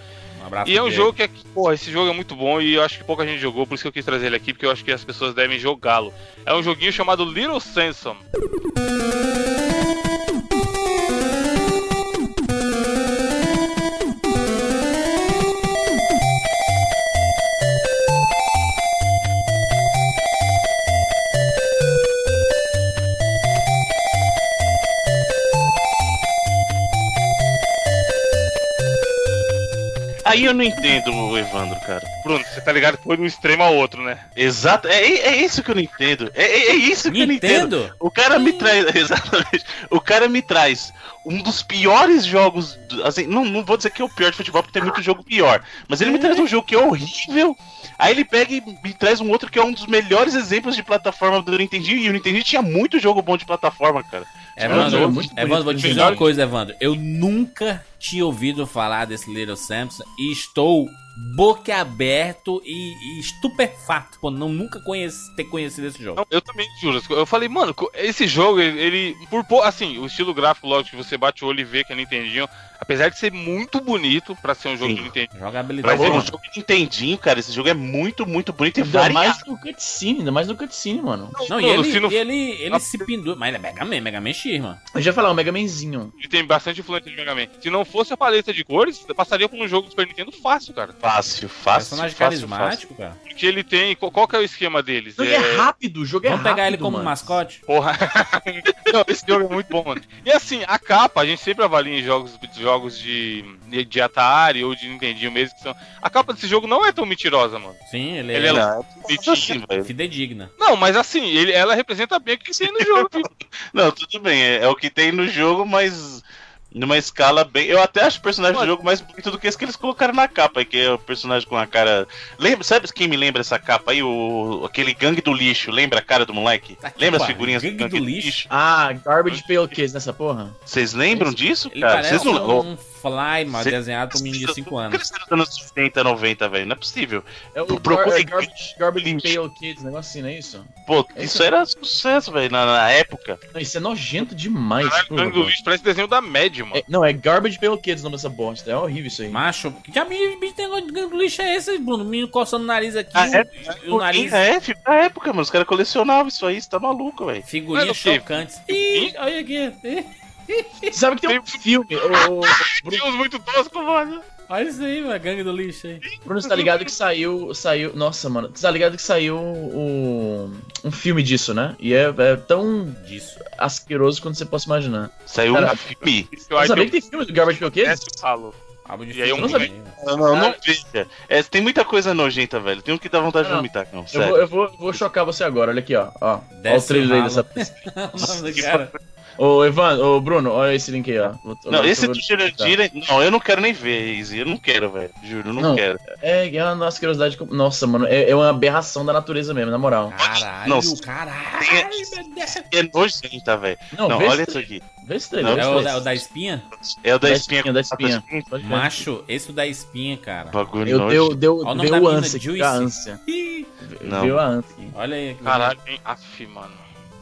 Um abraço E é um Diego. jogo que, é, pô, esse jogo é muito bom e eu acho que pouca gente jogou, por isso que eu quis trazer ele aqui, porque eu acho que as pessoas devem jogá-lo. É um joguinho chamado Little Samson. Aí eu não entendo o Evandro, cara. Bruno, você tá ligado que foi de um extremo ao outro, né? Exato, é, é isso que eu não entendo. É, é- é isso que eu não entendo. Nintendo? O cara me traz, exatamente. O cara me traz um dos piores jogos, do- assim, não, não vou dizer que é o pior de futebol porque tem muito jogo pior, mas ele me traz um jogo que é horrível. Aí ele pega e me traz um outro que é um dos melhores exemplos de plataforma do Nintendinho e o Nintendinho tinha muito jogo bom de plataforma, cara. Evandro, É muito Evandro, vou te dizer uma coisa, Evandro. Eu nunca tinha ouvido falar desse Little Samson e estou boquiaberto e, e estupefato por não nunca conhece- ter conhecido esse jogo. Não, eu também juro. Eu falei, mano, esse jogo, ele, ele- por assim, o estilo gráfico, lógico, que você bate o olho e vê que é Nintendinho, apesar de ser muito bonito pra ser um jogo Sim. de Nintendinho. Jogabilidade. Mas é um mano. jogo de Nintendinho, cara. Esse jogo é muito, muito bonito e Ainda variado. mais no cutscene, ainda mais no cutscene, mano. Não, e Bruno, ele, se não- e ele, ele se pendura. Mas ele é Mega Man, Mega Man X, mano. Eu já ia falar, o Mega Manzinho. Ele tem bastante influência de Mega Man. Se não fosse a paleta de cores, passaria por um jogo do Super Nintendo fácil, cara. Fácil, fácil. Personagem fácil, carismático, cara. Porque ele tem. Qual, qual que é o esquema deles? O jogo é rápido, o jogo é Vamos rápido. pegar ele como mano. mascote? Porra. Não, esse jogo é muito bom, mano. E assim, a capa, a gente sempre avalia em jogos, jogos de, de Atari ou de Nintendinho mesmo. Que são... A capa desse jogo não é tão mentirosa, mano. Sim, ele, Ele é, é assim, velho. fidedigna. Não, mas assim, ele, ela representa bem o que tem no jogo. Não, tudo bem, é, é o que tem no jogo, mas Numa escala bem. Eu até acho o personagem do jogo mais bonito do que esse que eles colocaram na capa, que é o personagem com a cara. Lembra, sabe quem me lembra essa capa aí? O, aquele gangue do lixo. Lembra a cara do moleque? Tá lembra as figurinhas Gangue do Lixo? Ah, Garbage Pail Kids nessa porra? Vocês lembram disso, cara? Vocês não. um fly, mano, Cê- desenhado por um menino de 5 Por que anos. eles anos 80, 90, velho? Não é possível. É o Procura Gar- é Garbage, Garbage. Pail Kids, negócio assim, não é isso? Pô, É isso isso. era sucesso, velho, na, na época. Não, isso é nojento demais. Caralho, Gangue do. Lixo parece desenho da Mad, mano. É, não, é Garbage Pail Kids o nome dessa bosta. É horrível isso aí. Macho, que diabo de bicho tem negócio de gangue do lixo é esse, Bruno? O menino coçando o nariz aqui, Ah, é? e o, nariz. É, filho, na época, mano. Os caras colecionavam isso aí, você tá maluco, velho. Figurinhas o chocantes. Ih, olha aqui. Ih, sabe que tem um filme, o, o Tem uns muito toscos, mano. Olha isso aí, mano, gangue do lixo aí. Bruno, você tá ligado que saiu, saiu, nossa, mano, você tá ligado que saiu um, um filme disso, né? E é, é tão Disso. asqueroso quanto você possa imaginar. Saiu Cara, um filme. Você sabia que tem filme do Garbage Pail Kids? Falo. De E aí de moleque- menino. Não, não, não veja. É, tem muita coisa nojenta, velho. Tem um que dá vontade de Não, vomitar, não. Eu Sério. vou, eu vou, vou chocar você agora, olha aqui, ó. ó. Olha o Desce trailer aí dessa. ralo. o nome do cara. Ô, Evan, ô, Bruno, olha esse link aí, ó. Vou- Não, esse do Jurandir, não, eu não quero nem ver, Izzy. Eu não quero, velho. Juro, eu não, Não. quero. É, é uma asquerosidade. com- Nossa, mano, é, é uma aberração da natureza mesmo, na moral. Caralho, Não, caralho, Deus. É nojenta, velho. Não, Não, olha isso aqui. Vê esse trailer. Não, É o da, o da espinha? É o da, Da espinha. espinha, da espinha. Ver. Macho, esse da espinha, cara. Bagulho Eu, nojo. deu, deu, Olha deu da menina, ânsia, a ânsia. Não. Deu a ânsia. Olha aí. que Caralho, hein? Af, mano.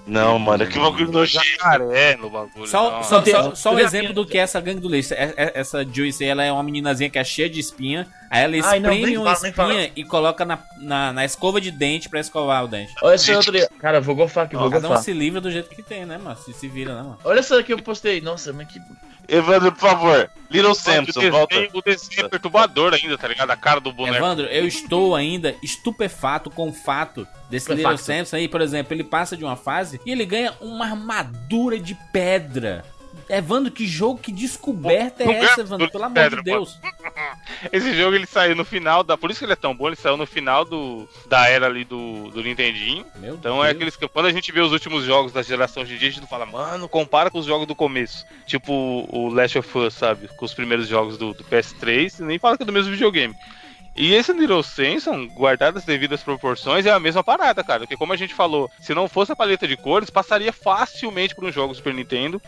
Não, mano, que bagulho nojento. Jacaré no bagulho. Só, só, tem- só, só um exemplo do que é essa gangue do leite. É- é- Essa Joyce, ela é uma meninazinha que é cheia de espinha. Aí ela Ai, não, espreme uma fala. espinha e coloca na, na, na escova de dente pra escovar o dente. Olha essa outra. Cara, vou gofar aqui, vou Cada um gofar. se livra do jeito que tem, né, mano? Se, se vira, né, mano? Olha essa que eu postei. Nossa, mas que. Evandro, por favor. Little Samson, volta. o desenho é perturbador ainda, tá ligado? A cara do boneco. Evandro, eu estou ainda estupefato com o fato desse Estupefacto. Little Samson aí, por exemplo, ele passa de uma fase e ele ganha uma armadura de pedra. Evandro, que jogo, que descoberta Não é essa, Evandro? Pelo amor de Deus. Esse jogo ele saiu no final da. Por isso que ele é tão bom, ele saiu no final do, da era ali do, do Nintendinho. Meu Então é Deus. aqueles que. Quando a gente vê os últimos jogos da geração de dia, a gente não fala, mano, compara com os jogos do começo. Tipo o Last of Us, sabe? Com os primeiros jogos do, do PS3, e nem fala que é do mesmo videogame. E esse Little Samson, guardado as devidas proporções, é a mesma parada, cara. Porque como a gente falou, se não fosse a paleta de cores, passaria facilmente por um jogo Super Nintendo.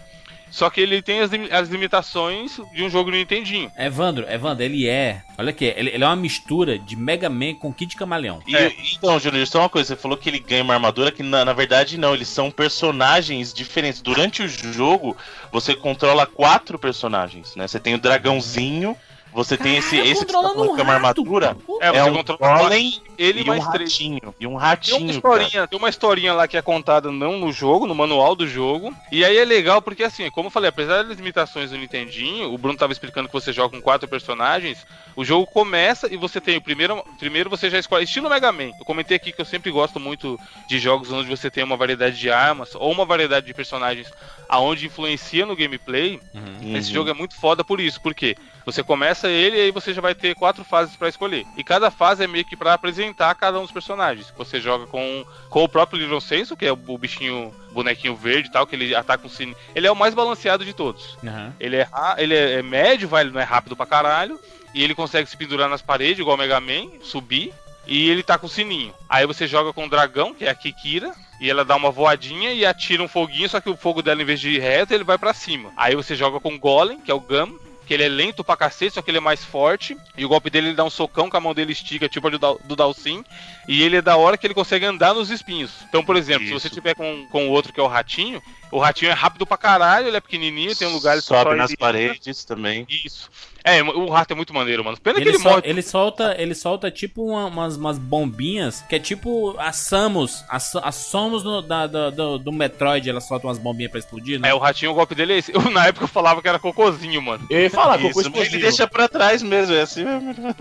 Só que ele tem as, as limitações de um jogo no Nintendinho. Evandro, Evandro, ele é. Olha aqui, ele, ele é uma mistura de Mega Man com Kid Camaleão. E, É. Então, Júnior, só uma coisa, você falou que ele ganha uma armadura que na, na verdade não, eles são personagens diferentes. Durante o jogo, você controla quatro personagens, né? Você tem o dragãozinho, você tem esse, Caraca, esse que você tá um é uma armadura, É, é você um controla golem ele e um mais três. ratinho. E um Tem uma ratinho, cara. historinha, tem uma historinha lá que é contada não no jogo, no manual do jogo. E aí é legal porque assim, como eu falei, apesar das limitações do Nintendinho, o Bruno tava explicando que você joga com quatro personagens, o jogo começa e você tem o primeiro, primeiro você já escolhe estilo Mega Man. Eu comentei aqui que eu sempre gosto muito de jogos onde você tem uma variedade de armas ou uma variedade de personagens aonde influencia no gameplay. Uhum. Esse jogo é muito foda por isso, porque você começa ele e aí você já vai ter quatro fases pra escolher. E cada fase é meio que pra apresentar cada um dos personagens. Você joga com, com o próprio Little Senso, que é o, bichinho, bonequinho verde e tal, que ele ataca um sino. Ele é o mais balanceado de todos. Uhum. Ele é, ele é, é médio, vai, ele não é rápido pra caralho. E ele consegue se pendurar nas paredes, igual o Mega Man, subir. E ele tá com o sininho. Aí você joga com o dragão, que é a Kikira. E ela dá uma voadinha e atira um foguinho, só que o fogo dela, em vez de ir reto, ele vai pra cima. Aí você joga com o Golem, que é o Gum. Que ele é lento pra cacete, só que ele é mais forte. E o golpe dele ele dá um socão com a mão dele estica, tipo a do, do Dalsin. E ele é da hora que ele consegue andar nos espinhos. Então, por exemplo, se Isso. você tiver com, com o outro que é o ratinho, o ratinho é rápido pra caralho, ele é pequenininho, tem um lugar que Sobe só nas paredes também. Isso. É, o rato é muito maneiro, mano. Pena que Ele, ele sol- morre. ele solta, ele solta tipo uma- umas, umas bombinhas, que é tipo a Samus, a, a Samus no- da, da- do, do Metroid, ela solta umas bombinhas pra explodir, né? É, o ratinho, o golpe dele é esse. Eu, na época eu falava que era cocôzinho, mano. Eu ia falar, cocô explosivo. ele deixa pra trás mesmo, é assim mesmo.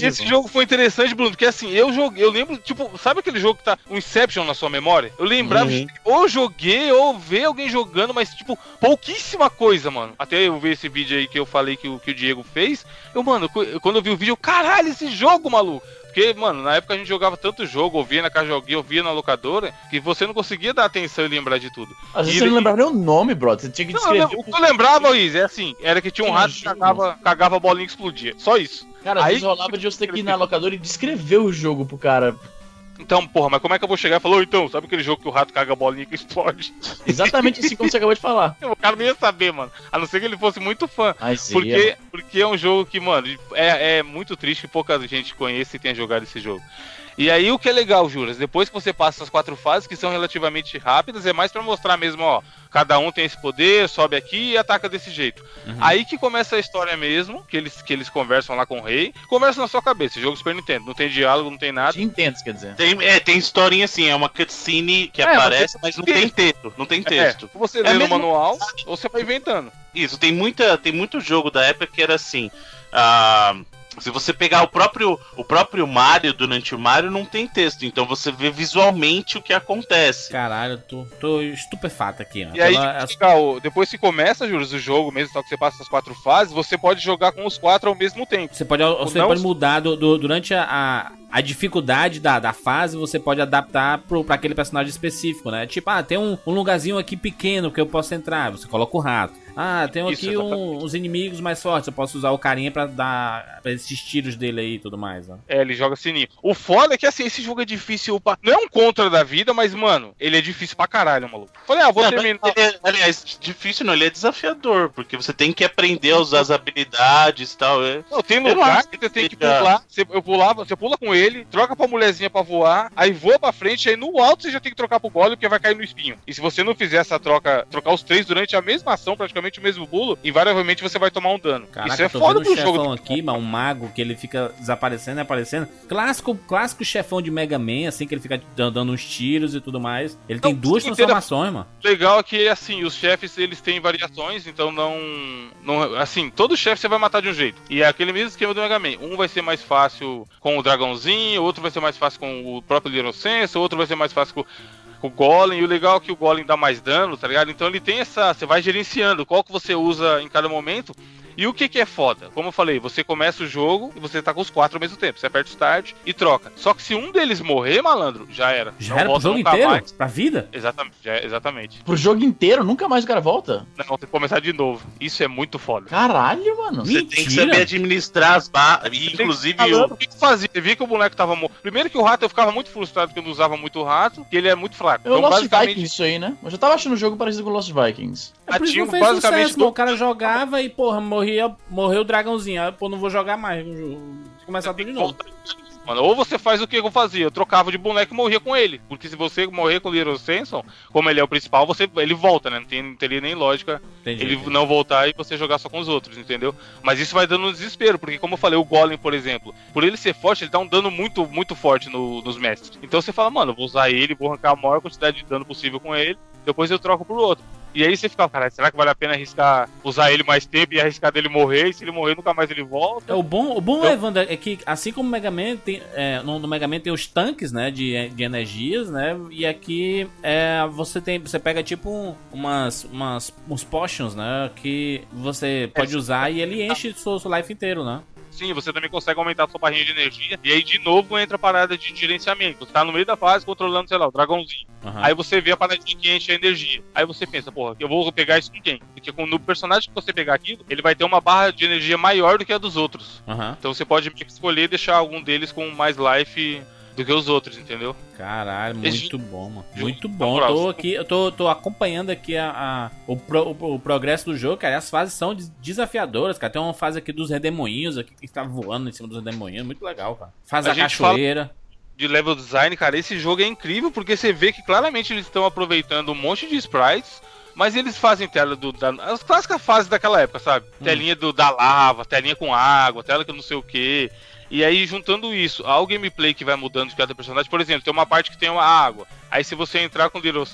E esse jogo foi interessante, Bruno, porque assim, eu joguei, eu lembro, tipo, sabe aquele jogo que tá um Inception na sua memória? Eu lembrava, Uhum. ou joguei, ou ver alguém jogando, mas, tipo, pouquíssima coisa, mano. Até eu ver esse vídeo aí que eu falei que o, que o Diego fez, eu, mano, quando eu vi o vídeo, eu, caralho, esse jogo, maluco! Porque, mano, na época a gente jogava tanto jogo, ouvia na casa joguinha, ouvia na locadora, que você não conseguia dar atenção e lembrar de tudo. Às vezes E você não lembrava nem o nome, brother. Você tinha que Não, descrever. eu- o que eu lembrava, Luiz, é assim, era que tinha um rato que cagava, cagava a bolinha e explodia. Só isso. Cara, às Aí- vezes rolava de você ter que ir na locadora e descrever o jogo pro cara. Então, porra, mas como é que eu vou chegar e falar, "Ô, então, sabe aquele jogo que o rato caga a bolinha que explode? Exatamente assim como você acabou de falar. O cara não ia saber, mano. A não ser que ele fosse muito fã. Mas Porque, porque é um jogo que, mano, é, é muito triste que pouca gente conheça e tenha jogado esse jogo. E aí o que é legal, Juras, depois que você passa as quatro fases, que são relativamente rápidas, é mais pra mostrar mesmo, ó, cada um tem esse poder, sobe aqui e ataca desse jeito. Aí que começa a história mesmo, que eles, que eles conversam lá com o rei, conversam na sua cabeça, jogo Super Nintendo, não tem diálogo, não tem nada. Te entendo, quer dizer. Tem, é, tem historinha assim, é uma cutscene que É, aparece, mas não tem texto. Não tem texto. É, você É lê no manual, ou você vai inventando. Isso, tem muita, tem muito jogo da época que era assim. ah, se você pegar o próprio, o próprio Mario durante o Mario não tem texto, então você vê visualmente o que acontece. Caralho, eu tô, tô estupefato aqui. E aí, Pela- tipo, legal, depois que começa, Juros, o jogo mesmo, só que você passa as quatro fases, você pode jogar com os quatro ao mesmo tempo. Você pode, você não- pode mudar do- do- durante a, a, a dificuldade da, da fase, você pode adaptar pro, pra aquele personagem específico, né? Tipo, ah, tem um, um lugarzinho aqui pequeno que eu posso entrar, você coloca o rato. Ah, tem Isso, aqui um- uns inimigos mais fortes, eu posso usar o carinha pra dar pra esses tiros dele aí e tudo mais, ó. É, ele joga sininho. O foda é que, assim, esse jogo é difícil pra... Não é um contra da vida, mas, mano, ele é difícil pra caralho, maluco. Falei, ah, vou Não, terminar... ele é- aliás, difícil não, ele é desafiador, porque você tem que aprender a usar as habilidades e tal. É. Não, tem lugar que você tem que pular, você, eu pulava, você pula com ele, troca pra mulherzinha pra voar, aí voa pra frente, aí no alto você já tem que trocar pro golem, porque vai cair no espinho. E se você não fizer essa troca, trocar os três durante a mesma ação, praticamente o mesmo pulo, invariavelmente você vai tomar um dano. Caraca, Isso é foda pro jogo. aqui, mas um mago que ele fica desaparecendo e aparecendo. Clássico, clássico chefão de Mega Man, assim, que ele fica dando uns tiros e tudo mais. Ele tem duas transformações, mano. legal é que, assim, os chefes, eles têm variações, então não... não assim, todo chefe você vai matar de um jeito. E é aquele mesmo esquema do Mega Man. Um vai ser mais fácil com o dragãozinho, outro vai ser mais fácil com o próprio Little Sense, outro vai ser mais fácil com... O Golem, e o legal é que o Golem dá mais dano, tá ligado? Então ele tem essa. Você vai gerenciando qual que você usa em cada momento. E o que que é foda? Como eu falei, você começa o jogo e você tá com os quatro ao mesmo tempo. Você aperta o start e troca. Só que se um deles morrer, malandro, já era. Já Não era pro jogo inteiro? mais. Pra vida? Exatamente, já- exatamente. Pro jogo inteiro, nunca mais o cara volta? Não, tem que começar de novo. Isso é muito foda. Caralho, mano. Você tem que Mentira. saber administrar as barras. Inclusive Falando, o. que que fazia? Você via que o boneco tava morto. Primeiro que o rato eu ficava muito frustrado porque eu não usava muito o rato, que ele é muito fraco. É o Então, Lost basicamente, Vikings isso aí, né? Eu já tava achando o jogo parecido com Lost Vikings. É por isso que não Ativo fez basicamente sucesso, mano. do- O cara jogava e, porra, morria, morreu o dragãozinho. Aí, pô, não vou jogar mais. o jogo. Começar tudo de novo. Mano, ou você faz o que eu fazia, eu trocava de boneco e morria com ele. Porque se você morrer com o Little Samson, como ele é o principal, você, ele volta, né? Não, tem, não teria nem lógica Entendi. ele não voltar e você jogar só com os outros, entendeu? Mas isso vai dando um desespero, porque como eu falei, o Golem, por exemplo, por ele ser forte, ele dá um dano muito, muito forte no- nos mestres. Então você fala, mano, eu vou usar ele, vou arrancar a maior quantidade de dano possível com ele, depois eu troco pro outro. E aí você fica, cara, será que vale a pena arriscar usar ele mais tempo e arriscar dele morrer? E se ele morrer, nunca mais ele volta? É, o bom, o bom Eu- Evander, é que assim como o Mega Man tem, é, no, no Mega Man tem os tanques, né, de, de energias, né, e aqui é, você tem, você pega tipo um- umas, umas, uns potions, né, que você pode usar e ele enche o seu, seu life inteiro, né. Sim, você também consegue aumentar a sua barrinha de energia. E aí, de novo, entra a parada de gerenciamento. Você tá no meio da fase controlando, sei lá, o dragãozinho. Aham. Aí você vê a paradinha que enche a energia. Aí você pensa, porra, eu vou pegar isso com quem? Porque com no personagem que você pegar aquilo, ele vai ter uma barra de energia maior do que a dos outros. Aham. Então você pode escolher deixar algum deles com mais life do que os outros, entendeu? Caralho, muito bom, mano. Muito na bom. Eu tô aqui, eu tô, tô acompanhando aqui a, a- o, pro- o- o progresso do jogo, cara. e As fases são des- desafiadoras, cara. Tem uma fase aqui dos redemoinhos aqui que tá voando em cima dos redemoinhos. Muito legal, cara. Fase A fala- cachoeira. de level design, cara, esse jogo é incrível porque você vê que claramente eles estão aproveitando um monte de sprites, mas eles fazem tela do. Da, as clássicas fases daquela época, sabe? Telinha do, da lava, telinha com água, tela que não sei o que. E aí, juntando isso ao gameplay que vai mudando de cada personagem, por exemplo, tem uma parte que tem uma água. Aí, se você entrar com o Little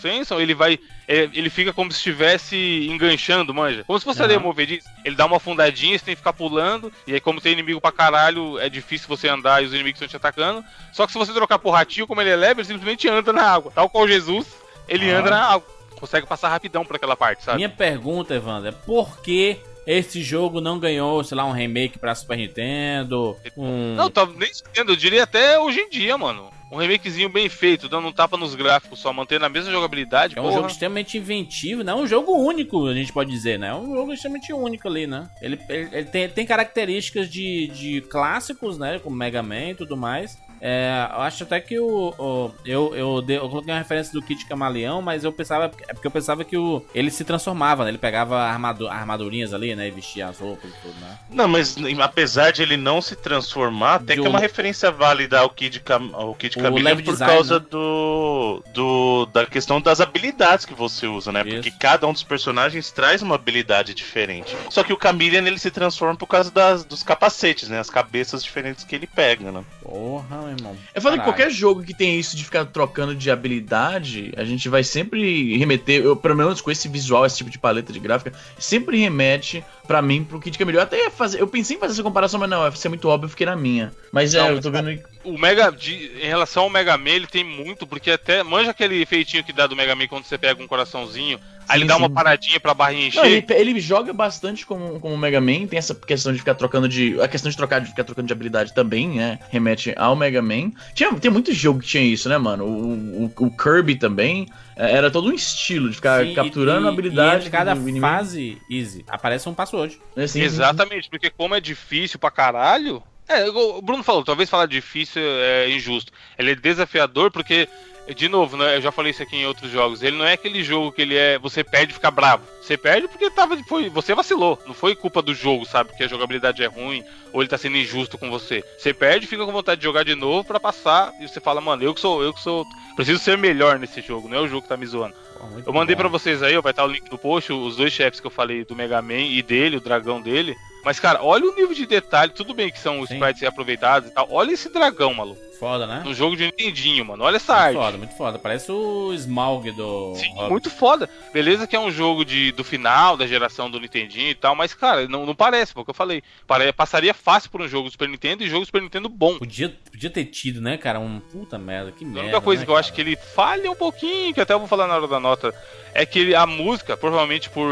ele vai. é, ele fica como se estivesse enganchando, manja. Como se Aham. uhum. movediço. Ele dá uma afundadinha, você tem que ficar pulando. E aí, como tem inimigo pra caralho, é difícil você andar e os inimigos estão te atacando. Só que se você trocar por ratinho, como ele é leve, ele simplesmente anda na água. Tal qual Jesus, ele Ah. anda na água. Consegue passar rapidão por aquela parte, sabe? Minha pergunta, Evandro, é por que esse jogo não ganhou, sei lá, um remake pra Super Nintendo, um... Não, tá nem entendo, eu diria até hoje em dia, mano. Um remakezinho bem feito, dando um tapa nos gráficos, só mantendo a mesma jogabilidade. É um porra. jogo extremamente inventivo, né? Um jogo único, a gente pode dizer, né? É um jogo extremamente único ali, né? Ele, ele- ele tem, tem características de, de clássicos, né? Como Mega Man e tudo mais. É, eu acho até que o. o- eu, eu, eu coloquei uma referência do Kit Camaleão, mas eu pensava. É porque eu pensava que o, ele se transformava, né? Ele pegava armadu- armadurinhas ali, né? E vestia as roupas e tudo, né? Não, mas apesar de ele não se transformar, até De que é um- uma referência válida ao Kid, Cam... ao Kid O Chameleon level por design, causa né? do, do da questão das habilidades que você usa, né? Isso. Porque cada um dos personagens traz uma habilidade diferente. Só que o Chameleon ele se transforma por causa das, dos capacetes, né? As cabeças diferentes que ele pega, né? Porra, irmão. É foda que qualquer jogo que tem isso de ficar trocando de habilidade, a gente vai sempre remeter, eu, pelo menos com esse visual, esse tipo de paleta de gráfica, sempre remete pra mim pro Kid Camaleão. Eu Até ia fazer, eu pensei em fazer essa comparação, mas não, ia ser muito óbvio, eu fiquei na minha. Mas Não, é, eu tô vendo. O Mega. de- em relação ao Mega Man, ele tem muito, porque até. Manja aquele feitinho que dá do Mega Man quando você pega um coraçãozinho, aí ele Sim, dá sim. uma paradinha pra barrinha Não, encher. ele, ele joga bastante como, como o Mega Man, tem essa questão de ficar trocando de. A questão de trocar de ficar trocando de habilidade também, né? Remete ao Mega Man. Tinha, tem muito jogo que tinha isso, né, mano? O, o- o Kirby também. é, Era todo um estilo de ficar Sim, capturando e- a e habilidade. entre cada fase easy aparece um password. É, sim, sim, sim. Exatamente, porque como é difícil pra caralho. É, o Bruno falou, talvez falar difícil é injusto. Ele é desafiador porque, de novo, né, eu já falei isso aqui em outros jogos, ele não é aquele jogo que ele é. Você perde e fica bravo. Você perde porque tava, foi, você vacilou. Não foi culpa do jogo, sabe? Que a jogabilidade é ruim ou ele tá sendo injusto com você. Você perde e fica com vontade de jogar de novo pra passar. E você fala, mano, eu que sou, eu que sou. Preciso ser melhor nesse jogo, não é o jogo que tá me zoando. Muito Eu mandei pra vocês aí, ó, vai estar o link no post, os dois chefes que eu falei do Mega Man e dele, o dragão dele. Mas, cara, olha o nível de detalhe, tudo bem que são os Sim. sprites reaproveitados e tal. Olha esse dragão, maluco. Foda, né? No jogo de Nintendinho, mano. Olha essa Muito arte. foda, muito foda. Parece o Smaug do. Sim, Hobbit. muito foda. Beleza que é um jogo de, do final da geração do Nintendinho e tal, mas, cara, não, não parece, foi o que eu falei. Pare- passaria fácil por um jogo do Super Nintendo e jogo do Super Nintendo bom. Podia, podia ter tido, né, cara? Um puta merda, que A merda. única coisa né, que eu acho que ele falha um pouquinho, que até eu vou falar na hora da nota, é que ele- a música, provavelmente por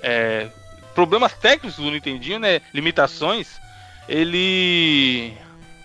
é, problemas técnicos do Nintendinho, né? Limitações, ele.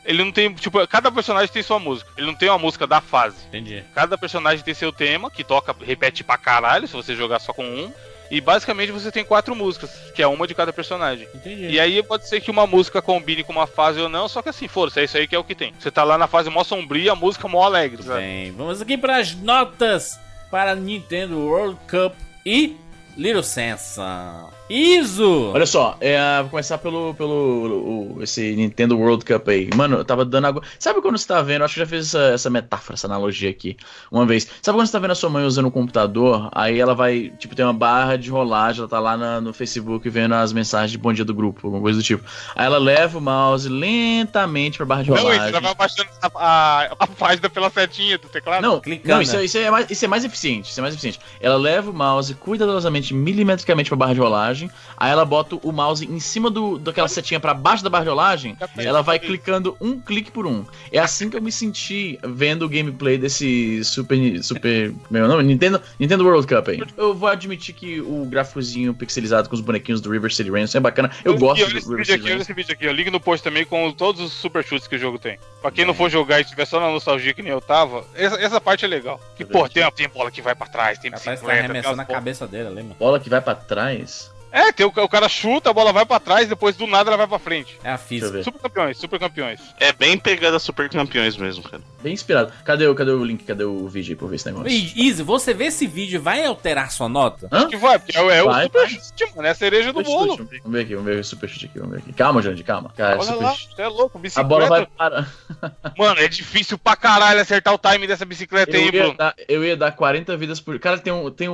Ele não tem. Tipo, cada personagem tem sua música. Ele não tem uma música da fase. Entendi. Cada personagem tem seu tema, que toca, repete pra caralho, se você jogar só com um. E basicamente você tem quatro músicas, que é uma de cada personagem. Entendi. E aí pode ser que uma música combine com uma fase ou não, só que assim, força, é isso aí que é o que tem. Você tá lá na fase mó sombria, a música mó alegre, sabe? bem. Vamos aqui para as notas para Nintendo World Cup e Little Sensa. Iso! Olha só, é, vou começar pelo, pelo o- esse Nintendo World Cup aí. Mano, eu tava dando água. Sabe quando você tá vendo? Acho que eu já fiz essa, essa metáfora, essa analogia aqui uma vez. Sabe quando você tá vendo a sua mãe usando o computador? Aí ela vai, tipo, tem uma barra de rolagem, ela tá lá na- no Facebook vendo as mensagens de bom dia do grupo, alguma coisa do tipo. Aí ela leva o mouse lentamente pra barra de Não, rolagem. isso, ela vai abaixando a, a, a página pela setinha do teclado. Não, Clicando, não isso, né? é- isso é mais, isso é mais eficiente. Isso é mais eficiente. Ela leva o mouse cuidadosamente, milimetricamente pra barra de rolagem. Aí ela bota o mouse em cima do, daquela setinha pra baixo da barra de rolagem. Ela vai clicando um clique por um. É assim que eu me senti vendo o gameplay desse Super. Super. Meu nome? Nintendo, Nintendo World Cup aí. Eu vou admitir que o gráficozinho pixelizado com os bonequinhos do River City Ransom é bacana. Eu Olha gosto do esse River vídeo City aqui, olha Ransom. esse vídeo aqui, ó. Link no post também com todos os super chutes que o jogo tem. Pra quem não for jogar e estiver só na nostalgia que nem eu tava, essa, essa parte é legal. Que, pô, tem, tem bola que vai pra trás, tem Parece que tá bicicleta, tem arremessando a cabeça dele mano. Bola que vai pra trás. É, tem o, o cara chuta, a bola vai pra trás, depois do nada ela vai pra frente. É a física. Super campeões, super campeões. É bem pegada super campeões mesmo, cara. Bem inspirado. Cadê, o- cadê o link? Cadê o vídeo aí pra eu ver esse negócio? Easy, você vê esse vídeo vai alterar sua nota? Hã? Que vai, porque é, é o Vai, super vai. chute, mano, é a cereja do Super bolo. chute. Vamos ver aqui, vamos ver o super chute aqui, vamos ver aqui. Calma, Jandy, calma. Cara, Olha super lá, você é louco, A bicicleta. bola vai para. Mano, é difícil pra caralho acertar o time dessa bicicleta Eu aí, Bruno. dar, eu ia dar 40 vidas por. Cara, tem, um, tem o,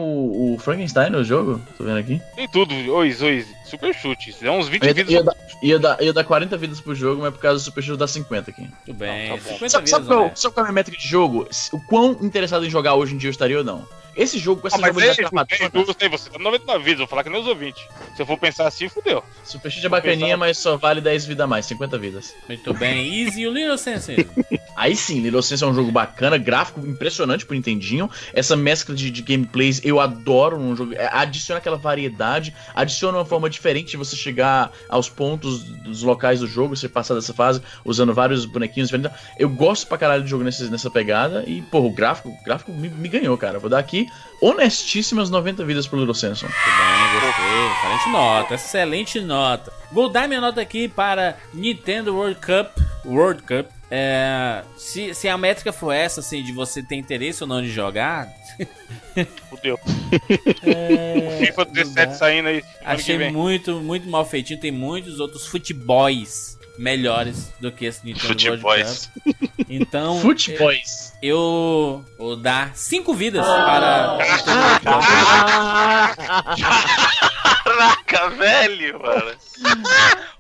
o Frankenstein no jogo? Tô vendo aqui. Tem tudo, ois, ois, super chute. É uns 20 Eu ia, vídeos. ia, dar, ia, dar, ia dar 40 vidas por jogo, mas por causa do super chute dá 50 aqui. Tudo bem. Não, tá bom. 50 Sabe, vezes, sabe, qual, né? sabe qual é a minha métrica de jogo? O quão interessado em jogar hoje em dia eu estaria ou não? Esse jogo com essa Ah, mas jogabilidade é, é crapadona, justo aí, você tá 99 vidas, vou falar que nem os ouvintes. Se eu for pensar assim, fudeu. Superchat é bacaninha, mas só vale 10 vidas a mais, 50 vidas. Muito bem. Easy e o Little Sensei. Aí sim, Little Sense é um jogo bacana, gráfico impressionante pro Nintendinho. Essa mescla de, de gameplays eu adoro num jogo. é, adiciona aquela variedade, adiciona uma forma diferente de você chegar aos pontos dos locais do jogo, você passar dessa fase usando vários bonequinhos diferentes. Eu gosto pra caralho do jogo nesse, nessa pegada e, pô, o gráfico, o gráfico me, me ganhou, cara. Vou dar aqui honestíssimas 90 vidas pro Little Sense. Muito bem, gostei. Excelente nota, excelente nota. Vou dar minha nota aqui para Nintendo World Cup. World Cup. É, se, se a métrica for essa, assim, de você ter interesse ou não de jogar, Fudeu. é, O FIFA 17 saindo aí. achei muito, muito mal feitinho. Tem muitos outros futeboys melhores do que esse Nintendo World Futeboys. Cup. Então, Footboys. eu vou dar 5 vidas para Caraca, velho, mano.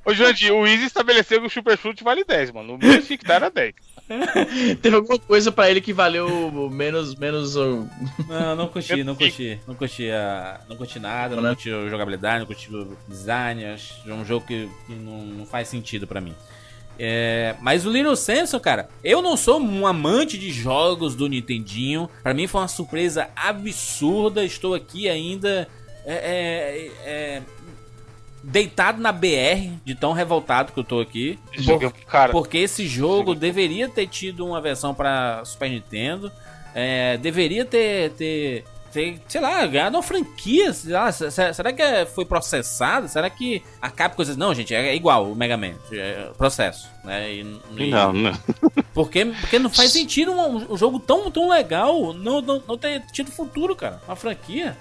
Ô, Jandir, o Easy estabeleceu que o Super Chute vale 10, mano. O meu fictar era 10. Teve alguma coisa pra ele que valeu menos. menos Não, não curti, não curti. Não curti, a, não curti nada, não Né? curti a jogabilidade, não curti o design. Acho que é um jogo que não, não faz sentido pra mim. É, mas o Little Samson, cara, eu não sou um amante de jogos do Nintendinho. Pra mim foi uma surpresa absurda. Estou aqui ainda é, é, é, deitado na BR de tão revoltado que eu tô aqui. É- Cara, Porque esse jogo deveria ter tido uma versão pra Super Nintendo. é, deveria ter, ter, ter, sei lá, ganhado uma franquia. sei lá, se- se- será que é- foi processado? Será que a Capcom diz, não, gente, é igual o Mega Man, é processo, né? E- e- Não, não. Porque, porque não faz sentido um, um jogo tão, tão legal não, não, não ter tido futuro, cara. Uma franquia.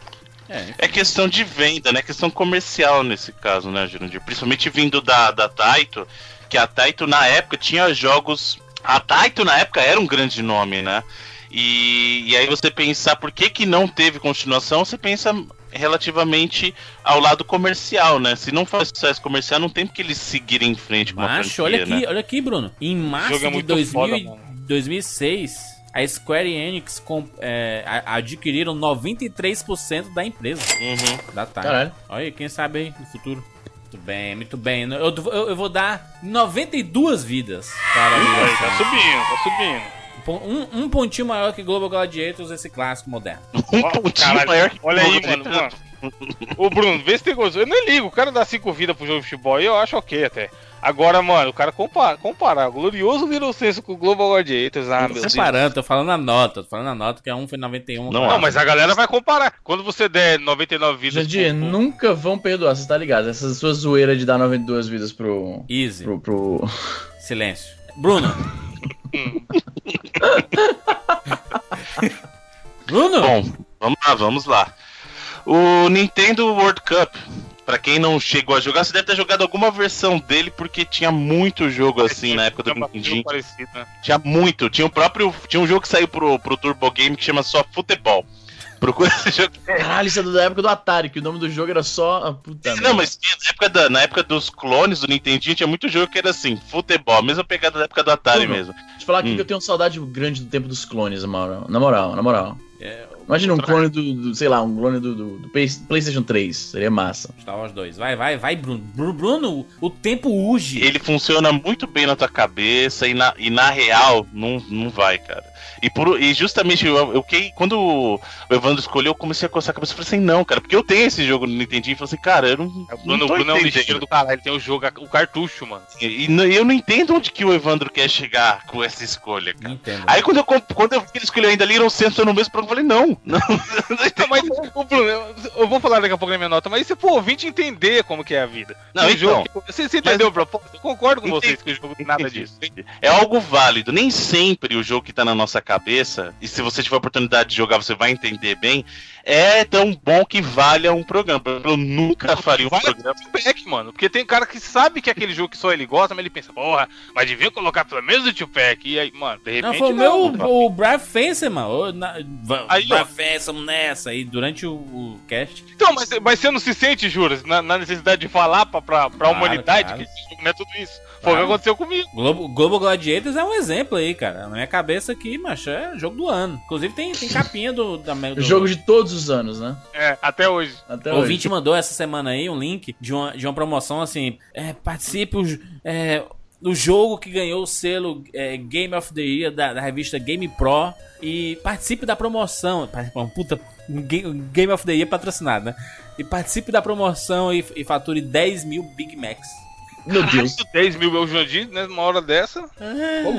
É, É questão de venda, né? Questão comercial nesse caso, né, Jurandir? Principalmente vindo da, da Taito, que a Taito na época tinha jogos. A Taito na época era um grande nome, né? E, e aí você pensar por que, que não teve continuação, você pensa relativamente ao lado comercial, né? Se não faz sucesso comercial, não tem porque eles seguirem em frente com a Macho, franquia, olha aqui, né? olha aqui, Bruno. Em março é de muito 2000 foda, e- mano. 2006, a Square Enix com- é, adquiriram 93% da empresa. Uhum. Da Time. Caralho. Olha, quem sabe aí no futuro. Muito bem, muito bem. Eu, eu- eu vou dar 92 vidas para Little tá subindo, tá subindo. um, um pontinho maior que Global Gladiators, esse clássico moderno. Um pontinho caralho, maior que Olha aí, mano. mano. Ô, Bruno, vê se tem gosto. Eu nem ligo, o cara dá 5 vidas pro jogo de futebol e eu acho ok até. Agora, mano, o cara compara, comparar o glorioso Little Senso com o Global Gladiators. Ah, Tô meu Deus. separando, tô falando a nota, tô falando a nota, que é um foi 91. Não, Não, mas a galera vai comparar. Quando você der 99 vidas. Jandir, pro- nunca vão perdoar, você tá ligado? Essas suas zoeiras de dar 92 vidas pro. Easy, pro. pro... silêncio. Bruno. Bruno? Bom, vamos lá, vamos lá. O Nintendo World Cup, pra quem não chegou a jogar, você deve ter jogado alguma versão dele, porque tinha muito jogo assim na época do Nintendinho. né? Tinha muito. Tinha o próprio. Tinha um jogo que saiu pro, pro Turbo Game que chama só Futebol. Procura esse jogo. Caralho, isso é da época do Atari, que o nome do jogo era só. ah, Puta Não, mas tinha, na, época da, na época dos clones do Nintendinho tinha muito jogo que era assim, futebol, a mesma pegada da época do Atari Tudo. mesmo. Deixa eu falar aqui Hum. que eu tenho saudade grande do tempo dos clones, na moral. Na moral, na moral. É, Imagina um clone do, do- sei lá, um clone do, do- do Play- PlayStation 3. Seria massa. Star Wars 2. Vai, vai, vai, Bruno. Bru- Bruno, o tempo urge. Ele funciona muito bem na tua cabeça e na, e na real não, não vai, cara. E, por, e justamente eu, eu que quando o Evandro escolheu, eu comecei a coçar a cabeça e falei assim, não, cara, porque eu tenho esse jogo no Nintendinho e falei assim, cara, eu não, O não Bruno, o Bruno é um lixeiro do caralho. Ele tem o jogo, o cartucho, mano. E, e não- eu não entendo onde que o Evandro quer chegar com essa escolha, cara. Entendo. Aí quando eu, quando eu vi que ele escolheu ainda Little Senso no mesmo programa, eu falei, não, não, Não, mas, ô, Bruno, eu, eu vou falar daqui a pouco na minha nota, mas se for ouvinte entender como que é a vida. Não, então. jogo você, você entendeu o propósito? Eu concordo com Entendi. vocês que o jogo tem nada Entendi, disso. entendi. É algo válido. Nem sempre o jogo que tá na nossa cabeça, e se você tiver a oportunidade de jogar, você vai entender bem, é tão bom que valha um programa. Eu nunca faria um Vale programa. Tupac, mano. Porque tem cara que sabe que é aquele jogo que só ele gosta, mas ele pensa, porra, mas devia colocar pelo menos o Tupac. E aí, mano, de repente. Não, foi o não. meu, o Brad Fencer, mano. O, na, Aí, Brad somos nessa. E durante o, o cast. Então, mas, mas você não se sente, Juras, na, na necessidade de falar pra, pra, pra Claro, humanidade claro. que esse jogo não é tudo isso? Foi o que aconteceu comigo. Globo, Globo Gladiators é um exemplo aí, cara. Na minha cabeça aqui, macho, é jogo do ano. Inclusive tem, tem capinha do, da, do jogo de todos os anos, né? É, até hoje. Até O hoje. ouvinte mandou essa semana aí um link de uma, de uma promoção assim: é, participe é, do jogo que ganhou o selo é, Game of the Year da, da revista Game Pro e participe da promoção. Puta, Ga- Game of the Year patrocinado, né? E participe da promoção e, e fature 10 mil Big Macs. Meu Deus. 10 mil eu Jandir, né? Numa hora dessa.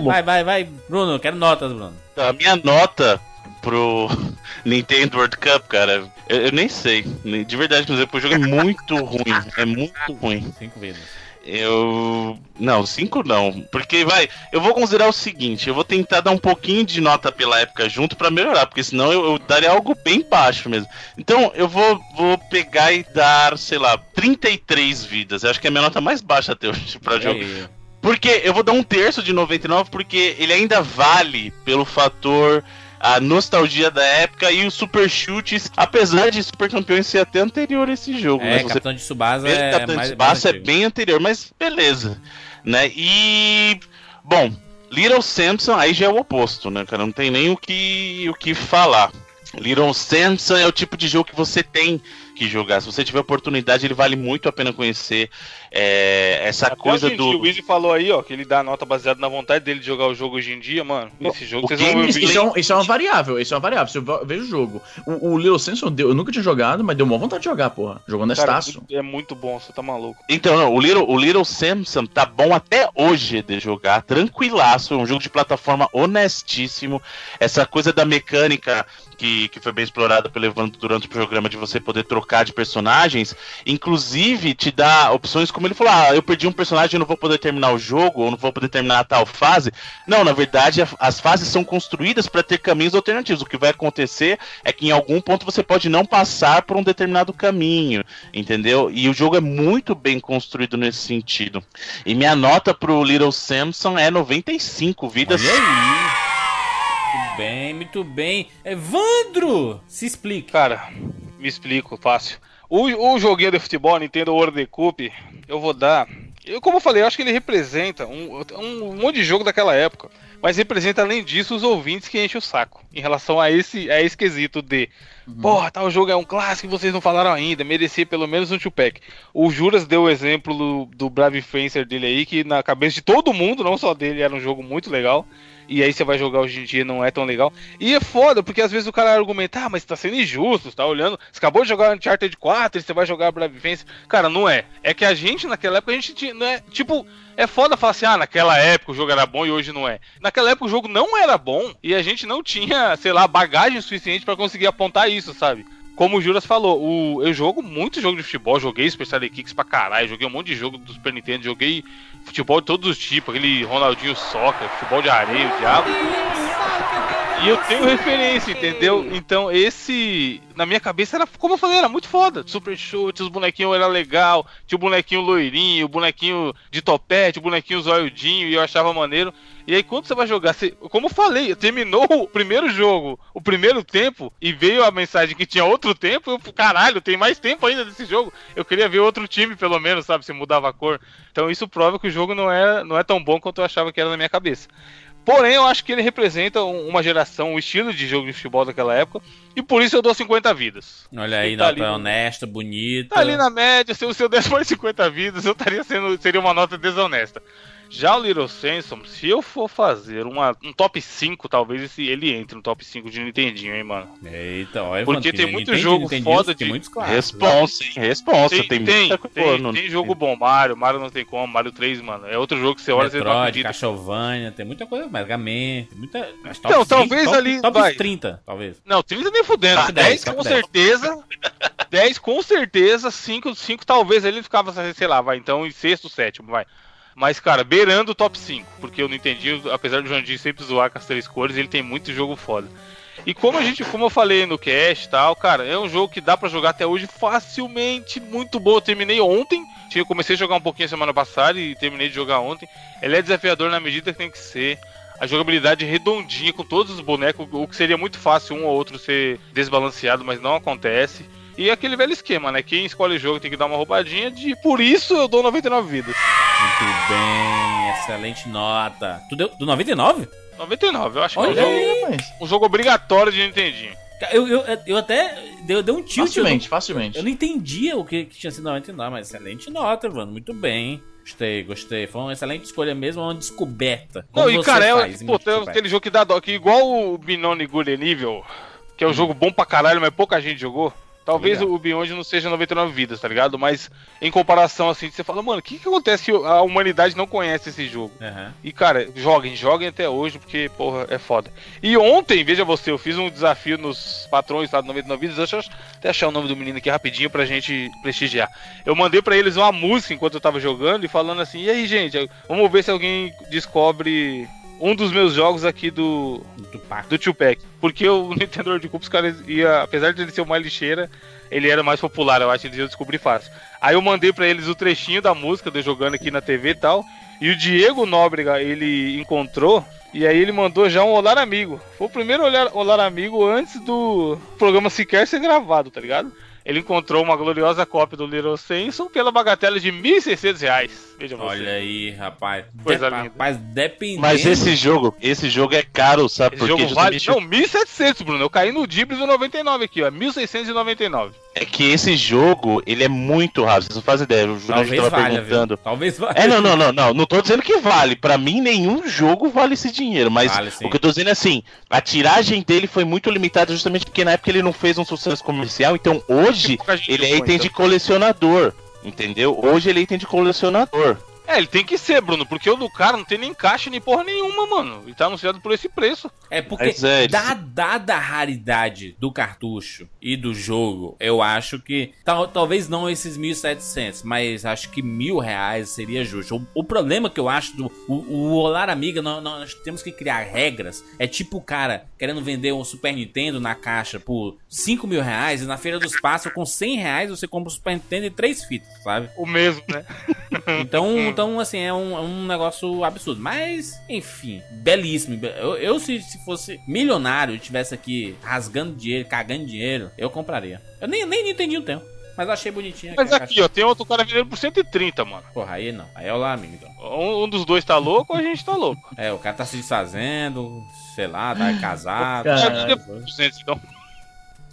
Vai, vai, vai. Bruno, quero notas, Bruno. A minha nota pro Nintendo World Cup, cara, eu, eu nem sei. De verdade, mas o jogo é muito ruim. É muito ruim. Cinco vezes. Eu. Não, cinco não. Porque vai. Eu vou considerar o seguinte: eu vou tentar dar um pouquinho de nota pela época junto pra melhorar, porque senão eu, eu daria algo bem baixo mesmo. Então eu vou, vou pegar e dar, sei lá, 33 vidas. Eu acho que é a minha nota mais baixa até hoje pra jogo. Aí, Porque eu vou dar um terço de 99, porque ele ainda vale pelo fator. A nostalgia da época e os super chutes, apesar de Super Campeões ser até anterior a esse jogo. É, você Capitão de Subasa é Capitão mais, de Tsubasa é antigo. bem anterior, mas beleza. Né? E. Bom, Little Samson aí já é o oposto, né, cara? Não tem nem o que, o que falar. Little Samson é o tipo de jogo que você tem que jogar. Se você tiver oportunidade, ele vale muito a pena conhecer. É, essa Até coisa do. O Wizzy falou aí, ó, que ele dá nota baseada na vontade dele de jogar o jogo hoje em dia, mano. Esse jogo o vocês game vão ver Isso, é um- isso é uma variável, isso é uma variável. Se eu ve- vejo o jogo. O, o Little Samson, deu- eu nunca tinha jogado, mas deu uma vontade de jogar, porra. Jogou Cara, nestaço. é muito bom, você tá maluco. Então, não, o Little, o Little Samson tá bom até hoje de jogar, tranquilaço, é um jogo de plataforma honestíssimo. Essa coisa da mecânica que, que foi bem explorada pelo Evandro durante o programa de você poder trocar de personagens, inclusive te dá opções como ele falou: ah, eu perdi um personagem, eu não vou poder terminar o jogo, ou não vou poder terminar tal fase. Não, na verdade, a- as fases são construídas para ter caminhos alternativos. O que vai acontecer é que em algum ponto você pode não passar por um determinado caminho, entendeu? E o jogo é muito bem construído nesse sentido. E minha nota pro Little Samson é 95 vidas. Olha aí. Muito bem, muito bem. Evandro, se explica. Cara, me explico, fácil. O, o joguinho de futebol, Nintendo World Cup, eu vou dar. Eu, como eu falei, eu acho que ele representa um, um, monte de jogo daquela época. Mas representa, além disso, os ouvintes que enchem o saco. Em relação a esse, a esse quesito de. Porra, tal jogo é um clássico vocês não falaram ainda. Merecia pelo menos um two-pack. O Juras deu o exemplo do, do Brave Fencer dele aí, que na cabeça de todo mundo, não só dele, era um jogo muito legal. E aí você vai jogar hoje em dia não é tão legal. E é foda, porque às vezes o cara argumenta, ah, mas tá sendo injusto, você tá olhando. Você acabou de jogar Uncharted 4 e você vai jogar Brave Fencer. Cara, não é. É que a gente, naquela época, a gente tinha. Não é, tipo, é foda falar assim, ah, naquela época o jogo era bom e hoje não é. Naquela época o jogo não era bom e a gente não tinha, sei lá, bagagem suficiente pra conseguir apontar isso, sabe? Como o Juras falou, o, eu jogo muito jogo de futebol, joguei Star Kicks pra caralho, joguei um monte de jogo do Super Nintendo, joguei futebol de todos os tipos, aquele Ronaldinho Soccer, futebol de areia, o diabo. E eu tenho referência, entendeu? Então esse, na minha cabeça era, como eu falei, era muito foda. Super chute, os bonequinhos era legal, tinha o bonequinho loirinho, o bonequinho de topete, o bonequinho zoiudinho, e eu achava maneiro. E aí quando você vai jogar, você, como eu falei, terminou o primeiro jogo, o primeiro tempo, e veio a mensagem que tinha outro tempo, eu, caralho, tem mais tempo ainda desse jogo. Eu queria ver outro time, pelo menos, sabe, se mudava a cor. Então isso prova que o jogo não é, não é tão bom quanto eu achava que era na minha cabeça. Porém, eu acho que ele representa um- uma geração, um estilo de jogo de futebol daquela época, e por isso eu dou 50 vidas. Olha aí, tá nota ali honesta, bonita. Tá ali na média, se eu, se eu desse mais 50 vidas, eu estaria sendo. seria uma nota desonesta. Já o Little Samson, se eu for fazer uma, um top 5, talvez esse, ele entre no top 5 de Nintendinho, hein, mano. Eita, olha, Porque Evandro, tem muito Nintendo- jogo Nintendo foda de- muitos clássicos. Responsa, hein? Responsa. Tem, Tem, tem, muita tem, coisa no- tem jogo bom, Mario, Mario não tem como, Mario 3, mano. É outro jogo que você olha e você não acredita. Castlevania, tem muita coisa, Mega Man, tem muita... mas top Então, 5, talvez top, ali Top vai. 30, talvez. Não, 30 nem fudendo. Top 10, 10, top com 10. certeza. 10 com certeza. 5, 5 talvez ele ficava, sei lá, vai. Então em sexto, sétimo, vai. Mas, cara, beirando o top 5. Porque eu não entendi, apesar do Jandir sempre zoar com as três cores, ele tem muito jogo foda. E como a gente, como eu falei no cast e tal, cara, é um jogo que dá pra jogar até hoje facilmente, muito bom. Eu terminei ontem, eu comecei a jogar um pouquinho semana passada e terminei de jogar ontem. Ele é desafiador na medida que tem que ser. A jogabilidade redondinha com todos os bonecos, o que seria muito fácil um ou outro ser desbalanceado, mas não acontece. E aquele velho esquema, né? Quem escolhe o jogo tem que dar uma roubadinha de por isso eu dou 99 vidas. Muito bem, excelente nota. Tu deu do 99? 99, eu acho que é um Olha jogo, aí. rapaz. um jogo obrigatório de Nintendinho. Eu, eu, eu até deu, deu um tilt. Facilmente, eu, facilmente. não, eu não entendia o que, que tinha sido 99, mas excelente nota, mano. Muito bem. Gostei, gostei. Foi uma excelente escolha mesmo, uma descoberta. Não, Como e você cara, é, faz em pô, tem aquele jogo que dá dó, que igual o Binone Good Nível, que é um jogo bom pra caralho, mas pouca gente jogou. Talvez Legal. o Beyond não seja 99 vidas, tá ligado? Mas em comparação assim, você fala, mano, o que, que acontece que a humanidade não conhece esse jogo? Aham. E cara, joguem, joguem até hoje, porque, porra, é foda. E ontem, veja você, eu fiz um desafio nos patrões lá do 99 vidas, deixa eu até achar o nome do menino aqui rapidinho pra gente prestigiar. Eu mandei pra eles uma música enquanto eu tava jogando e falando assim, e aí, gente, vamos ver se alguém descobre um dos meus jogos aqui do, Do Pac. do Tupac. Porque o Nintendo World Cup, os caras ia, apesar de ele ser uma lixeira, ele era mais popular, eu acho que eles iam descobrir fácil. Aí eu mandei pra eles o trechinho da música, de jogando aqui na TV e tal. E o Diego Nóbrega, ele encontrou, e aí ele mandou já um Olá Amigo. Foi o primeiro olhar, Olá Amigo antes do programa sequer ser gravado, tá ligado? Ele encontrou uma gloriosa cópia do Little Samson pela bagatela de 1.600 reais. Veja você. Olha aí, rapaz. Coisa De- linda. Rapaz, dependendo. Mas esse jogo, esse jogo é caro, sabe Esse por quê? jogo vale. Justamente Não, 1.700, Bruno. Eu caí no Dibris do 99 aqui, ó. 1.699. é que esse jogo, ele é muito rápido. Vocês não fazem ideia. O Jurandir Talvez tava valha, perguntando. viu? Talvez valha. É, não, não, não, não. Não tô dizendo que vale. Pra mim, nenhum jogo vale esse dinheiro. Mas Vale, o que eu tô dizendo é assim: a tiragem dele foi muito limitada justamente porque na época ele não fez um sucesso comercial. Então hoje ele é item de colecionador. Entendeu? Hoje ele é item de colecionador. É, ele tem que ser, Bruno, porque o do cara não tem nem caixa nem porra nenhuma, mano. E tá anunciado por esse preço. É porque, é, da- dada a raridade do cartucho e do jogo, eu acho que. tal- talvez não esses 1.700, mas acho que mil reais seria justo. O, o problema que eu acho do. O, o Olar Amiga, nó- nós, temos que criar regras. É tipo o cara querendo vender um Super Nintendo na caixa por 5 mil reais e na Feira dos Passos, com 100 reais, você compra o Super Nintendo e três fitas, sabe? O mesmo, né? Então, então assim, é um, é um negócio absurdo. Mas, enfim, belíssimo. Eu, eu se, se fosse milionário e estivesse aqui rasgando dinheiro, cagando dinheiro, eu compraria. Eu nem, nem entendi o tempo. Mas achei bonitinho. Mas aqui, ó, tem outro cara vendendo por 130, mano. Porra, aí não. Aí é o lá, amigo. Então. Um, um dos dois tá louco ou a gente tá louco? É, o cara tá se desfazendo, sei lá, tá casado. Cara, deu coisas. 200, então.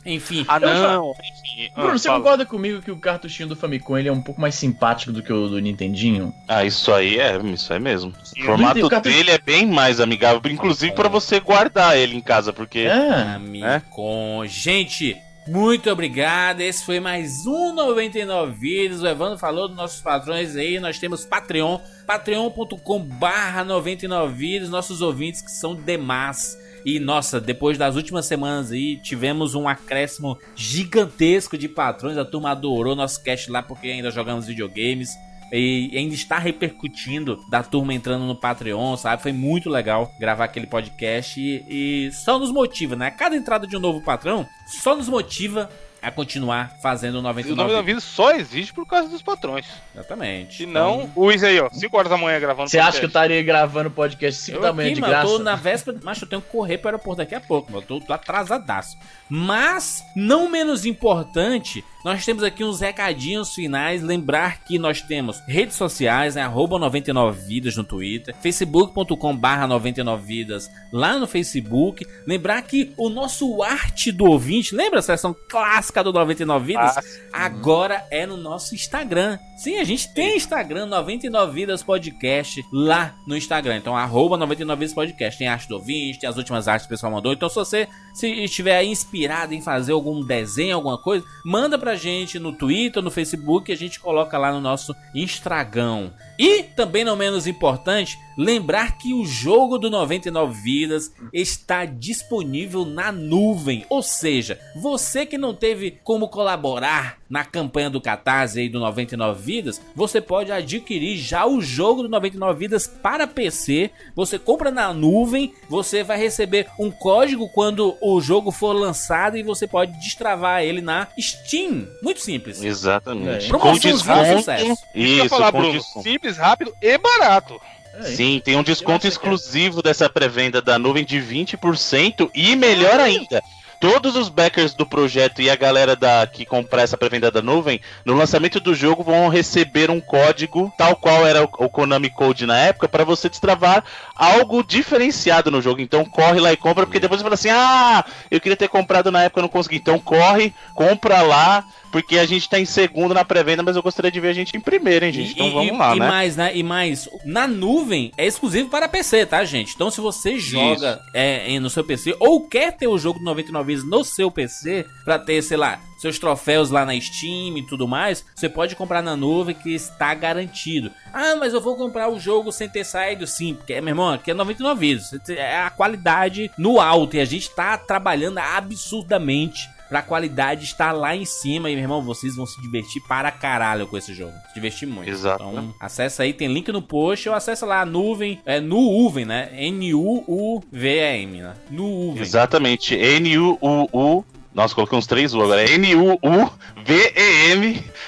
Enfim, Ah, já- não. Enfim. Bruno, ah, você fala. concorda comigo que o cartuchinho do Famicom ele é um pouco mais simpático do que o do Nintendinho? Ah, isso aí é, isso é mesmo. Sim, o formato o dele é bem mais amigável, inclusive pra você guardar ele em casa, porque É. Amicon. Gente, muito obrigado. Esse foi mais um 99 vídeos. O Evandro falou dos nossos patrões aí. Nós temos Patreon, patreon.com barra 99 vídeos. Nossos ouvintes que são demais. E nossa, depois das últimas semanas aí, tivemos um acréscimo gigantesco de patrões. A turma adorou nosso cast lá porque ainda jogamos videogames. E ainda está repercutindo da turma entrando no Patreon, sabe? Foi muito legal gravar aquele podcast e, e só nos motiva, né? Cada entrada de um novo patrão só nos motiva a continuar fazendo o E o 99. nome da vida só existe por causa dos patrões. Exatamente. Se não, o Luiz aí, ó, 5 horas da manhã gravando Você acha que eu estaria gravando podcast 5 Eu da manhã aqui, de mano, eu graça? tô na véspera, mas eu tenho que correr para o aeroporto daqui a pouco, mano. Eu tô, tô atrasadaço. Mas, não menos importante, nós temos aqui uns recadinhos finais. Lembrar que nós temos redes sociais, né? Arroba 99vidas no Twitter, facebook.com barra 99vidas lá no Facebook. Lembrar que o nosso arte do ouvinte, lembra a seção clássica do 99 vidas? Ah, Agora é no nosso Instagram. Sim, a gente tem Instagram, 99 Vidas Podcast, lá no Instagram. Então, arroba 99 Vidas Podcast. Tem arte do ouvinte, tem as últimas artes que o pessoal mandou. Então, se você se estiver inspirado em fazer algum desenho, alguma coisa, manda pra gente no Twitter, no Facebook, e a gente coloca lá no nosso Instagram. E, também não menos importante, lembrar que o jogo do 99 Vidas está disponível na nuvem. Ou seja, você que não teve como colaborar na campanha do Catarse aí do 99 Vidas, você pode adquirir já o jogo do 99 Vidas para PC. Você compra na nuvem, você vai receber um código quando o jogo for lançado e você pode destravar ele na Steam. Muito simples. Exatamente. É. Desconto. sucesso. Isso, Isso, falar, com Bruno. desconto. Simples, rápido e barato. É, Sim, tem um desconto é. exclusivo dessa pré-venda da nuvem de 20% e melhor ainda. Todos os backers do projeto e a galera da, que comprar essa pré-venda da nuvem, no lançamento do jogo vão receber um código, tal qual era o, o Konami Code na época, para você destravar algo diferenciado no jogo. Então corre lá e compra, porque depois você fala assim: ah, eu queria ter comprado na época, eu não consegui. Então corre, compra lá, porque a gente tá em segundo na pré-venda, mas eu gostaria de ver a gente em primeiro, hein, gente? Então E- vamos e, lá, e né? mais, né? E mais, na nuvem é exclusivo para PC, tá, gente? Então, se você joga é, no seu PC ou quer ter o jogo do 99 No seu PC, pra ter, sei lá, seus troféus lá na Steam e tudo mais, você pode comprar na nuvem que está garantido. Ah, mas eu vou comprar o jogo sem ter saído, sim, porque, meu irmão, aqui é 99 Vidas. É a qualidade no alto e a gente tá trabalhando absurdamente pra qualidade estar lá em cima. E, meu irmão, vocês vão se divertir para caralho com esse jogo. Se divertir muito. Exato. Então, acessa aí, tem link no post ou acessa lá a nuvem, é Nuuven, né? N-U-U-V-E-M, né? Nuuven. Exatamente. N-U-U-U. Nossa, coloquei uns três U agora. N-U-U-V-E-M.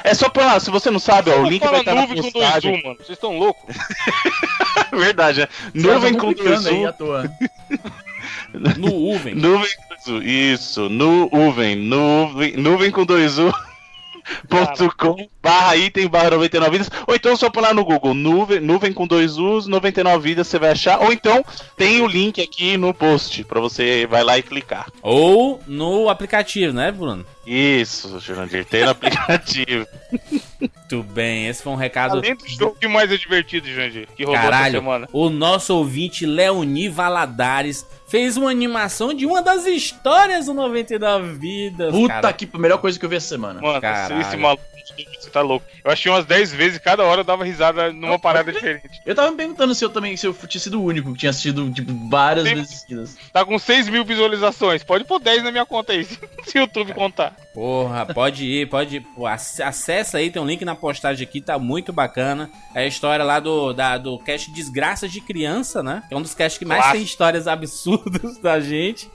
É só pra lá, se você não sabe, ó, o link vai estar na nuvem com dois postagem. U, mano. Vocês estão loucos? Verdade, né? Nuvem com dois complicando aí U. à toa. Nuuven. Nuvem com dois U. Isso, nuvem. Nuvem, nuvem com dois U. Com barra item barra 99 vidas ou então só por lá no Google nuvem, nuvem com dois U's 99 vidas você vai achar ou então tem o link aqui no post pra você vai lá e clicar Ou no aplicativo, né, Bruno? isso Jurandir tem no aplicativo Muito bem, esse foi um recado. Além do jogo que mais é divertido, Jandir, que rolou essa Caralho, semana. o nosso ouvinte Leoni Valadares fez uma animação de uma das histórias do 99 Vidas. Puta cara. que melhor coisa que eu vi essa semana. Mano, Caralho. esse maluco, você tá louco. Eu achei umas 10 vezes, cada hora eu dava risada numa parada diferente. Eu tava me perguntando se eu também, se eu tinha sido o único que tinha assistido, tipo, várias Sim. vezes seguidas. Tá com 6 mil visualizações. Pode pôr 10 na minha conta aí, se o YouTube contar. Porra, pode ir, pode ir. Pô, ac- acessa aí, tem um link na postagem aqui, tá muito bacana. É a história lá do, da, do cast Desgraças de Criança, né? É um dos casts que mais Clássico. tem histórias absurdas da gente.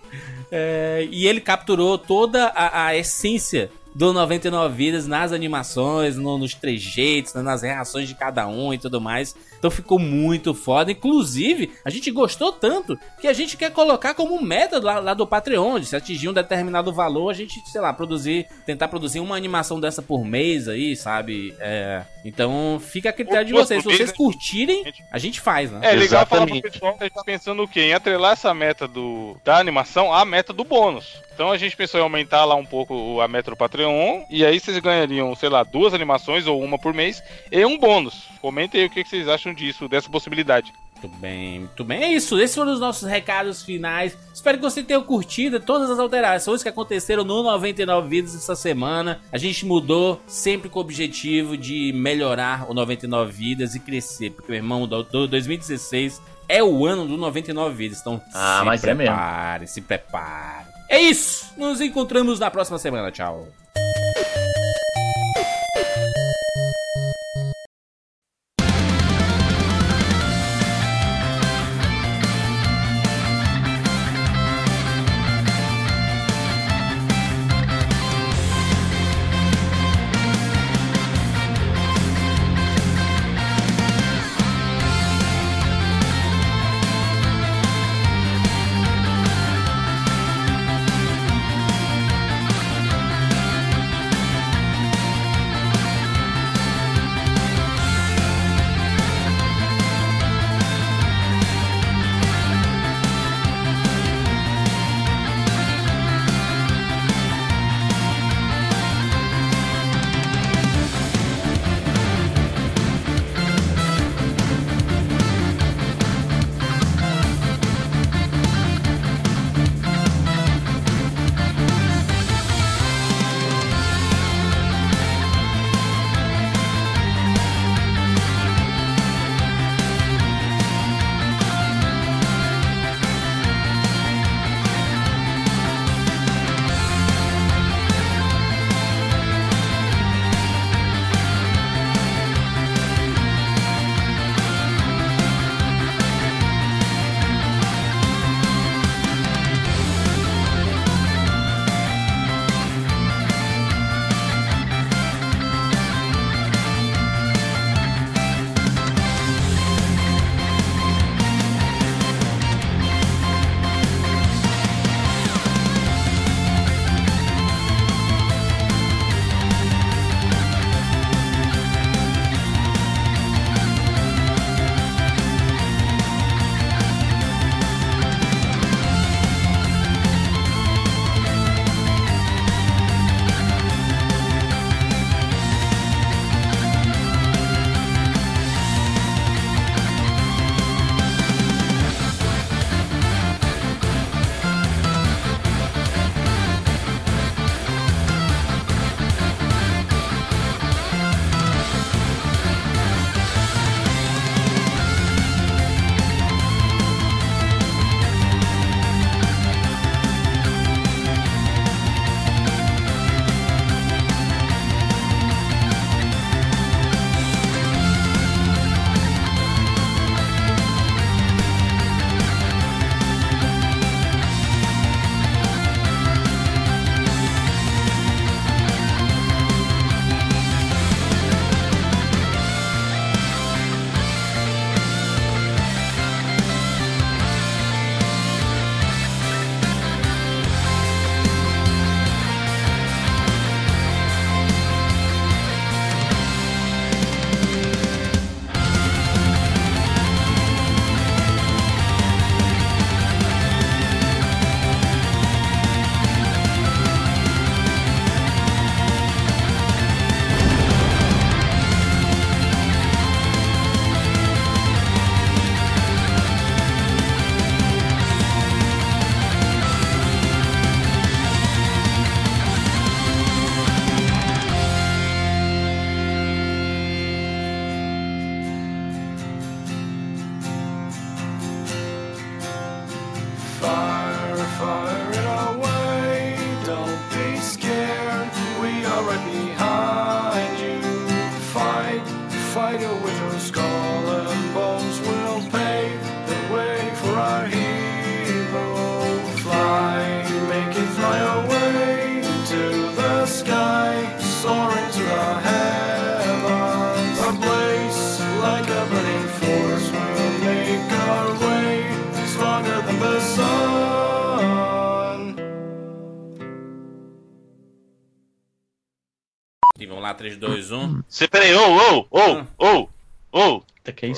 É, e ele capturou toda a, a essência do 99 Vidas nas animações, no- nos trejeitos, nas reações de cada um e tudo mais. Então ficou muito foda. Inclusive, a gente gostou tanto que a gente quer colocar como meta lá, lá do Patreon. de Se atingir um determinado valor, a gente, sei lá, produzir, tentar produzir uma animação dessa por mês aí, sabe? É, então fica a critério de vocês. Se vocês né? curtirem, a gente faz, né? É legal falar pro pessoal que a gente tá pensando o quê? Em atrelar essa meta do, da animação à meta do bônus. Então a gente pensou em aumentar lá um pouco a meta do Patreon. E aí vocês ganhariam, sei lá, duas animações ou uma por mês e um bônus. Comentem aí o que que vocês acham disso, dessa possibilidade. Muito bem, muito bem. É isso, esses foram os nossos recados finais. Espero que você tenha curtido todas as alterações que aconteceram no 99 Vidas essa semana. A gente mudou sempre com o objetivo de melhorar o 99 Vidas e crescer. Porque, meu irmão, do, do 2016 é o ano do 99 Vidas. Então, Ah, se mas é mesmo. prepare, se prepare. É isso, nos encontramos na próxima semana. Tchau.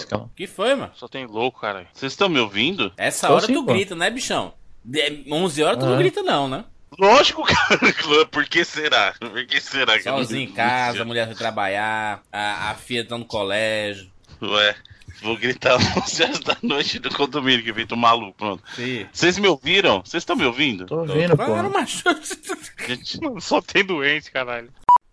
Calma. que foi, mano? Só tem louco, cara. Vocês estão me ouvindo? Essa Tô hora sim, tu pô. grita, né, bichão? De 11 horas tu Ah. não grita, não, né? Lógico, cara. Por que será? Por que será? que Sozinho em casa, a mulher foi trabalhar, a, a filha tá no colégio. Ué, vou gritar 11 horas da noite do condomínio que feito maluco, pronto. Vocês me ouviram? Vocês estão me ouvindo? Tô ouvindo, pô. Macho. Gente, Só tem doente, caralho.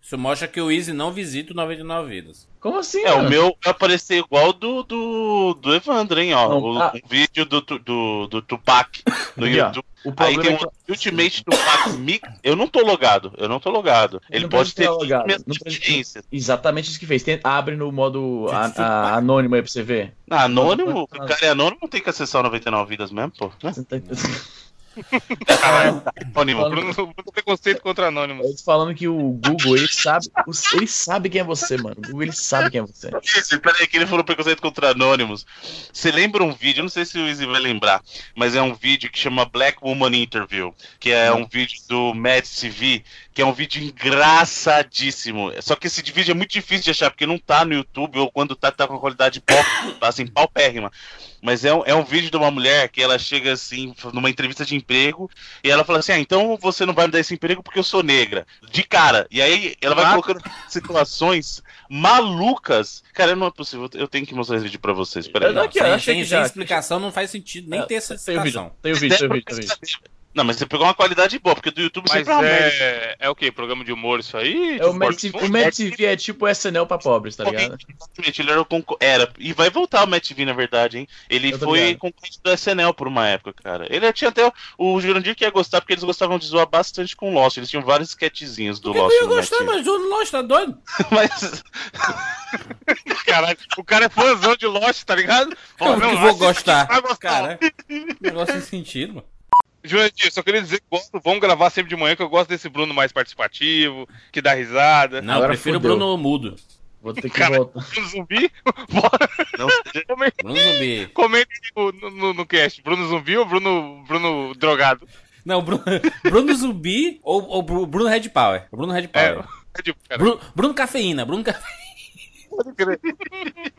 Isso mostra que o Easy não visita o 99 Vidas. Como assim? é, o mano? meu vai aparecer igual do, do, do Evandro, hein, ó. Não, o, ah. um vídeo do, do, do, Tupac no. YouTube. O Aí problema tem é que um Ultimate Tupac Mix. Eu não tô logado, eu não tô logado. Ele Não pode ter logado, precisa-. Exatamente isso que fez. Tem- abre no modo a- a- anônimo aí pra você ver. Ah, anônimo, o cara é anônimo, não tem que acessar o 99 vidas mesmo, pô. Você tá- Anônimo. Falando- Bruno, Bruno preconceito contra Anônimos. Eles falando que o Google, ele sabe, ele sabe quem é você, mano. O Google, ele sabe quem é você. Isso, peraí, que ele falou preconceito contra anônimos. Você lembra um vídeo, não sei se o Izzy vai lembrar, mas é um vídeo que chama Black Woman Interview, que é um vídeo do Mad TV, que é um vídeo engraçadíssimo. Só que esse vídeo é muito difícil de achar, porque não tá no YouTube, ou quando tá, tá com qualidade pop, assim, paupérrima. Mas é um, é um vídeo de uma mulher que ela chega assim, numa entrevista de emprego, e ela fala assim: Ah, então você não vai me dar esse emprego porque eu sou negra. De cara. E aí ela vai Ah. colocando situações malucas. Cara, não é possível. Eu tenho que mostrar esse vídeo pra vocês. Peraí. Não, aqui, sem, achei sem- que sem já- explicação não faz sentido nem ter essa Tem o vídeo, explicação. tem o vídeo, tem o vídeo, tem o vídeo. Não, mas você pegou uma qualidade boa, porque do YouTube Mas sempre é é, é o quê? Programa de humor isso aí? É o Tipo, o Mad TV é tipo SNL pra pobres, tá ligado? Exatamente, ele era o concor... Era. E vai voltar o Matt V, na verdade, hein? Ele Eu foi ligado. concorrente do SNL por uma época, cara. Ele tinha até. O Jurandir que ia gostar, porque eles gostavam de zoar bastante com o Lost. Eles tinham vários sketchzinhos do Lost eu ia gostar, mas o Lost tá doido? Mas. Caralho, o cara é fãzão de Lost, tá ligado? Ó, Eu não, que vou gostar. vai gostar. Cara, negócio sem sentido, mano. Jurandir, só queria dizer que gosto, vamos gravar sempre de manhã, que eu gosto desse Bruno mais participativo, que dá risada. Não, eu Agora prefiro o. Bruno Mudo. Vou ter que Cara, voltar. Bruno Zumbi? Bora, Não comente, Bruno Zumbi. comente no, no, no cast. Bruno Zumbi ou Bruno, Bruno Drogado? Não, Bruno, Bruno Zumbi ou, ou Bru- Bruno Red Power? Bruno Red É, Power. é cara. Bruno, Bruno Cafeína, Bruno Cafeína. Pode crer.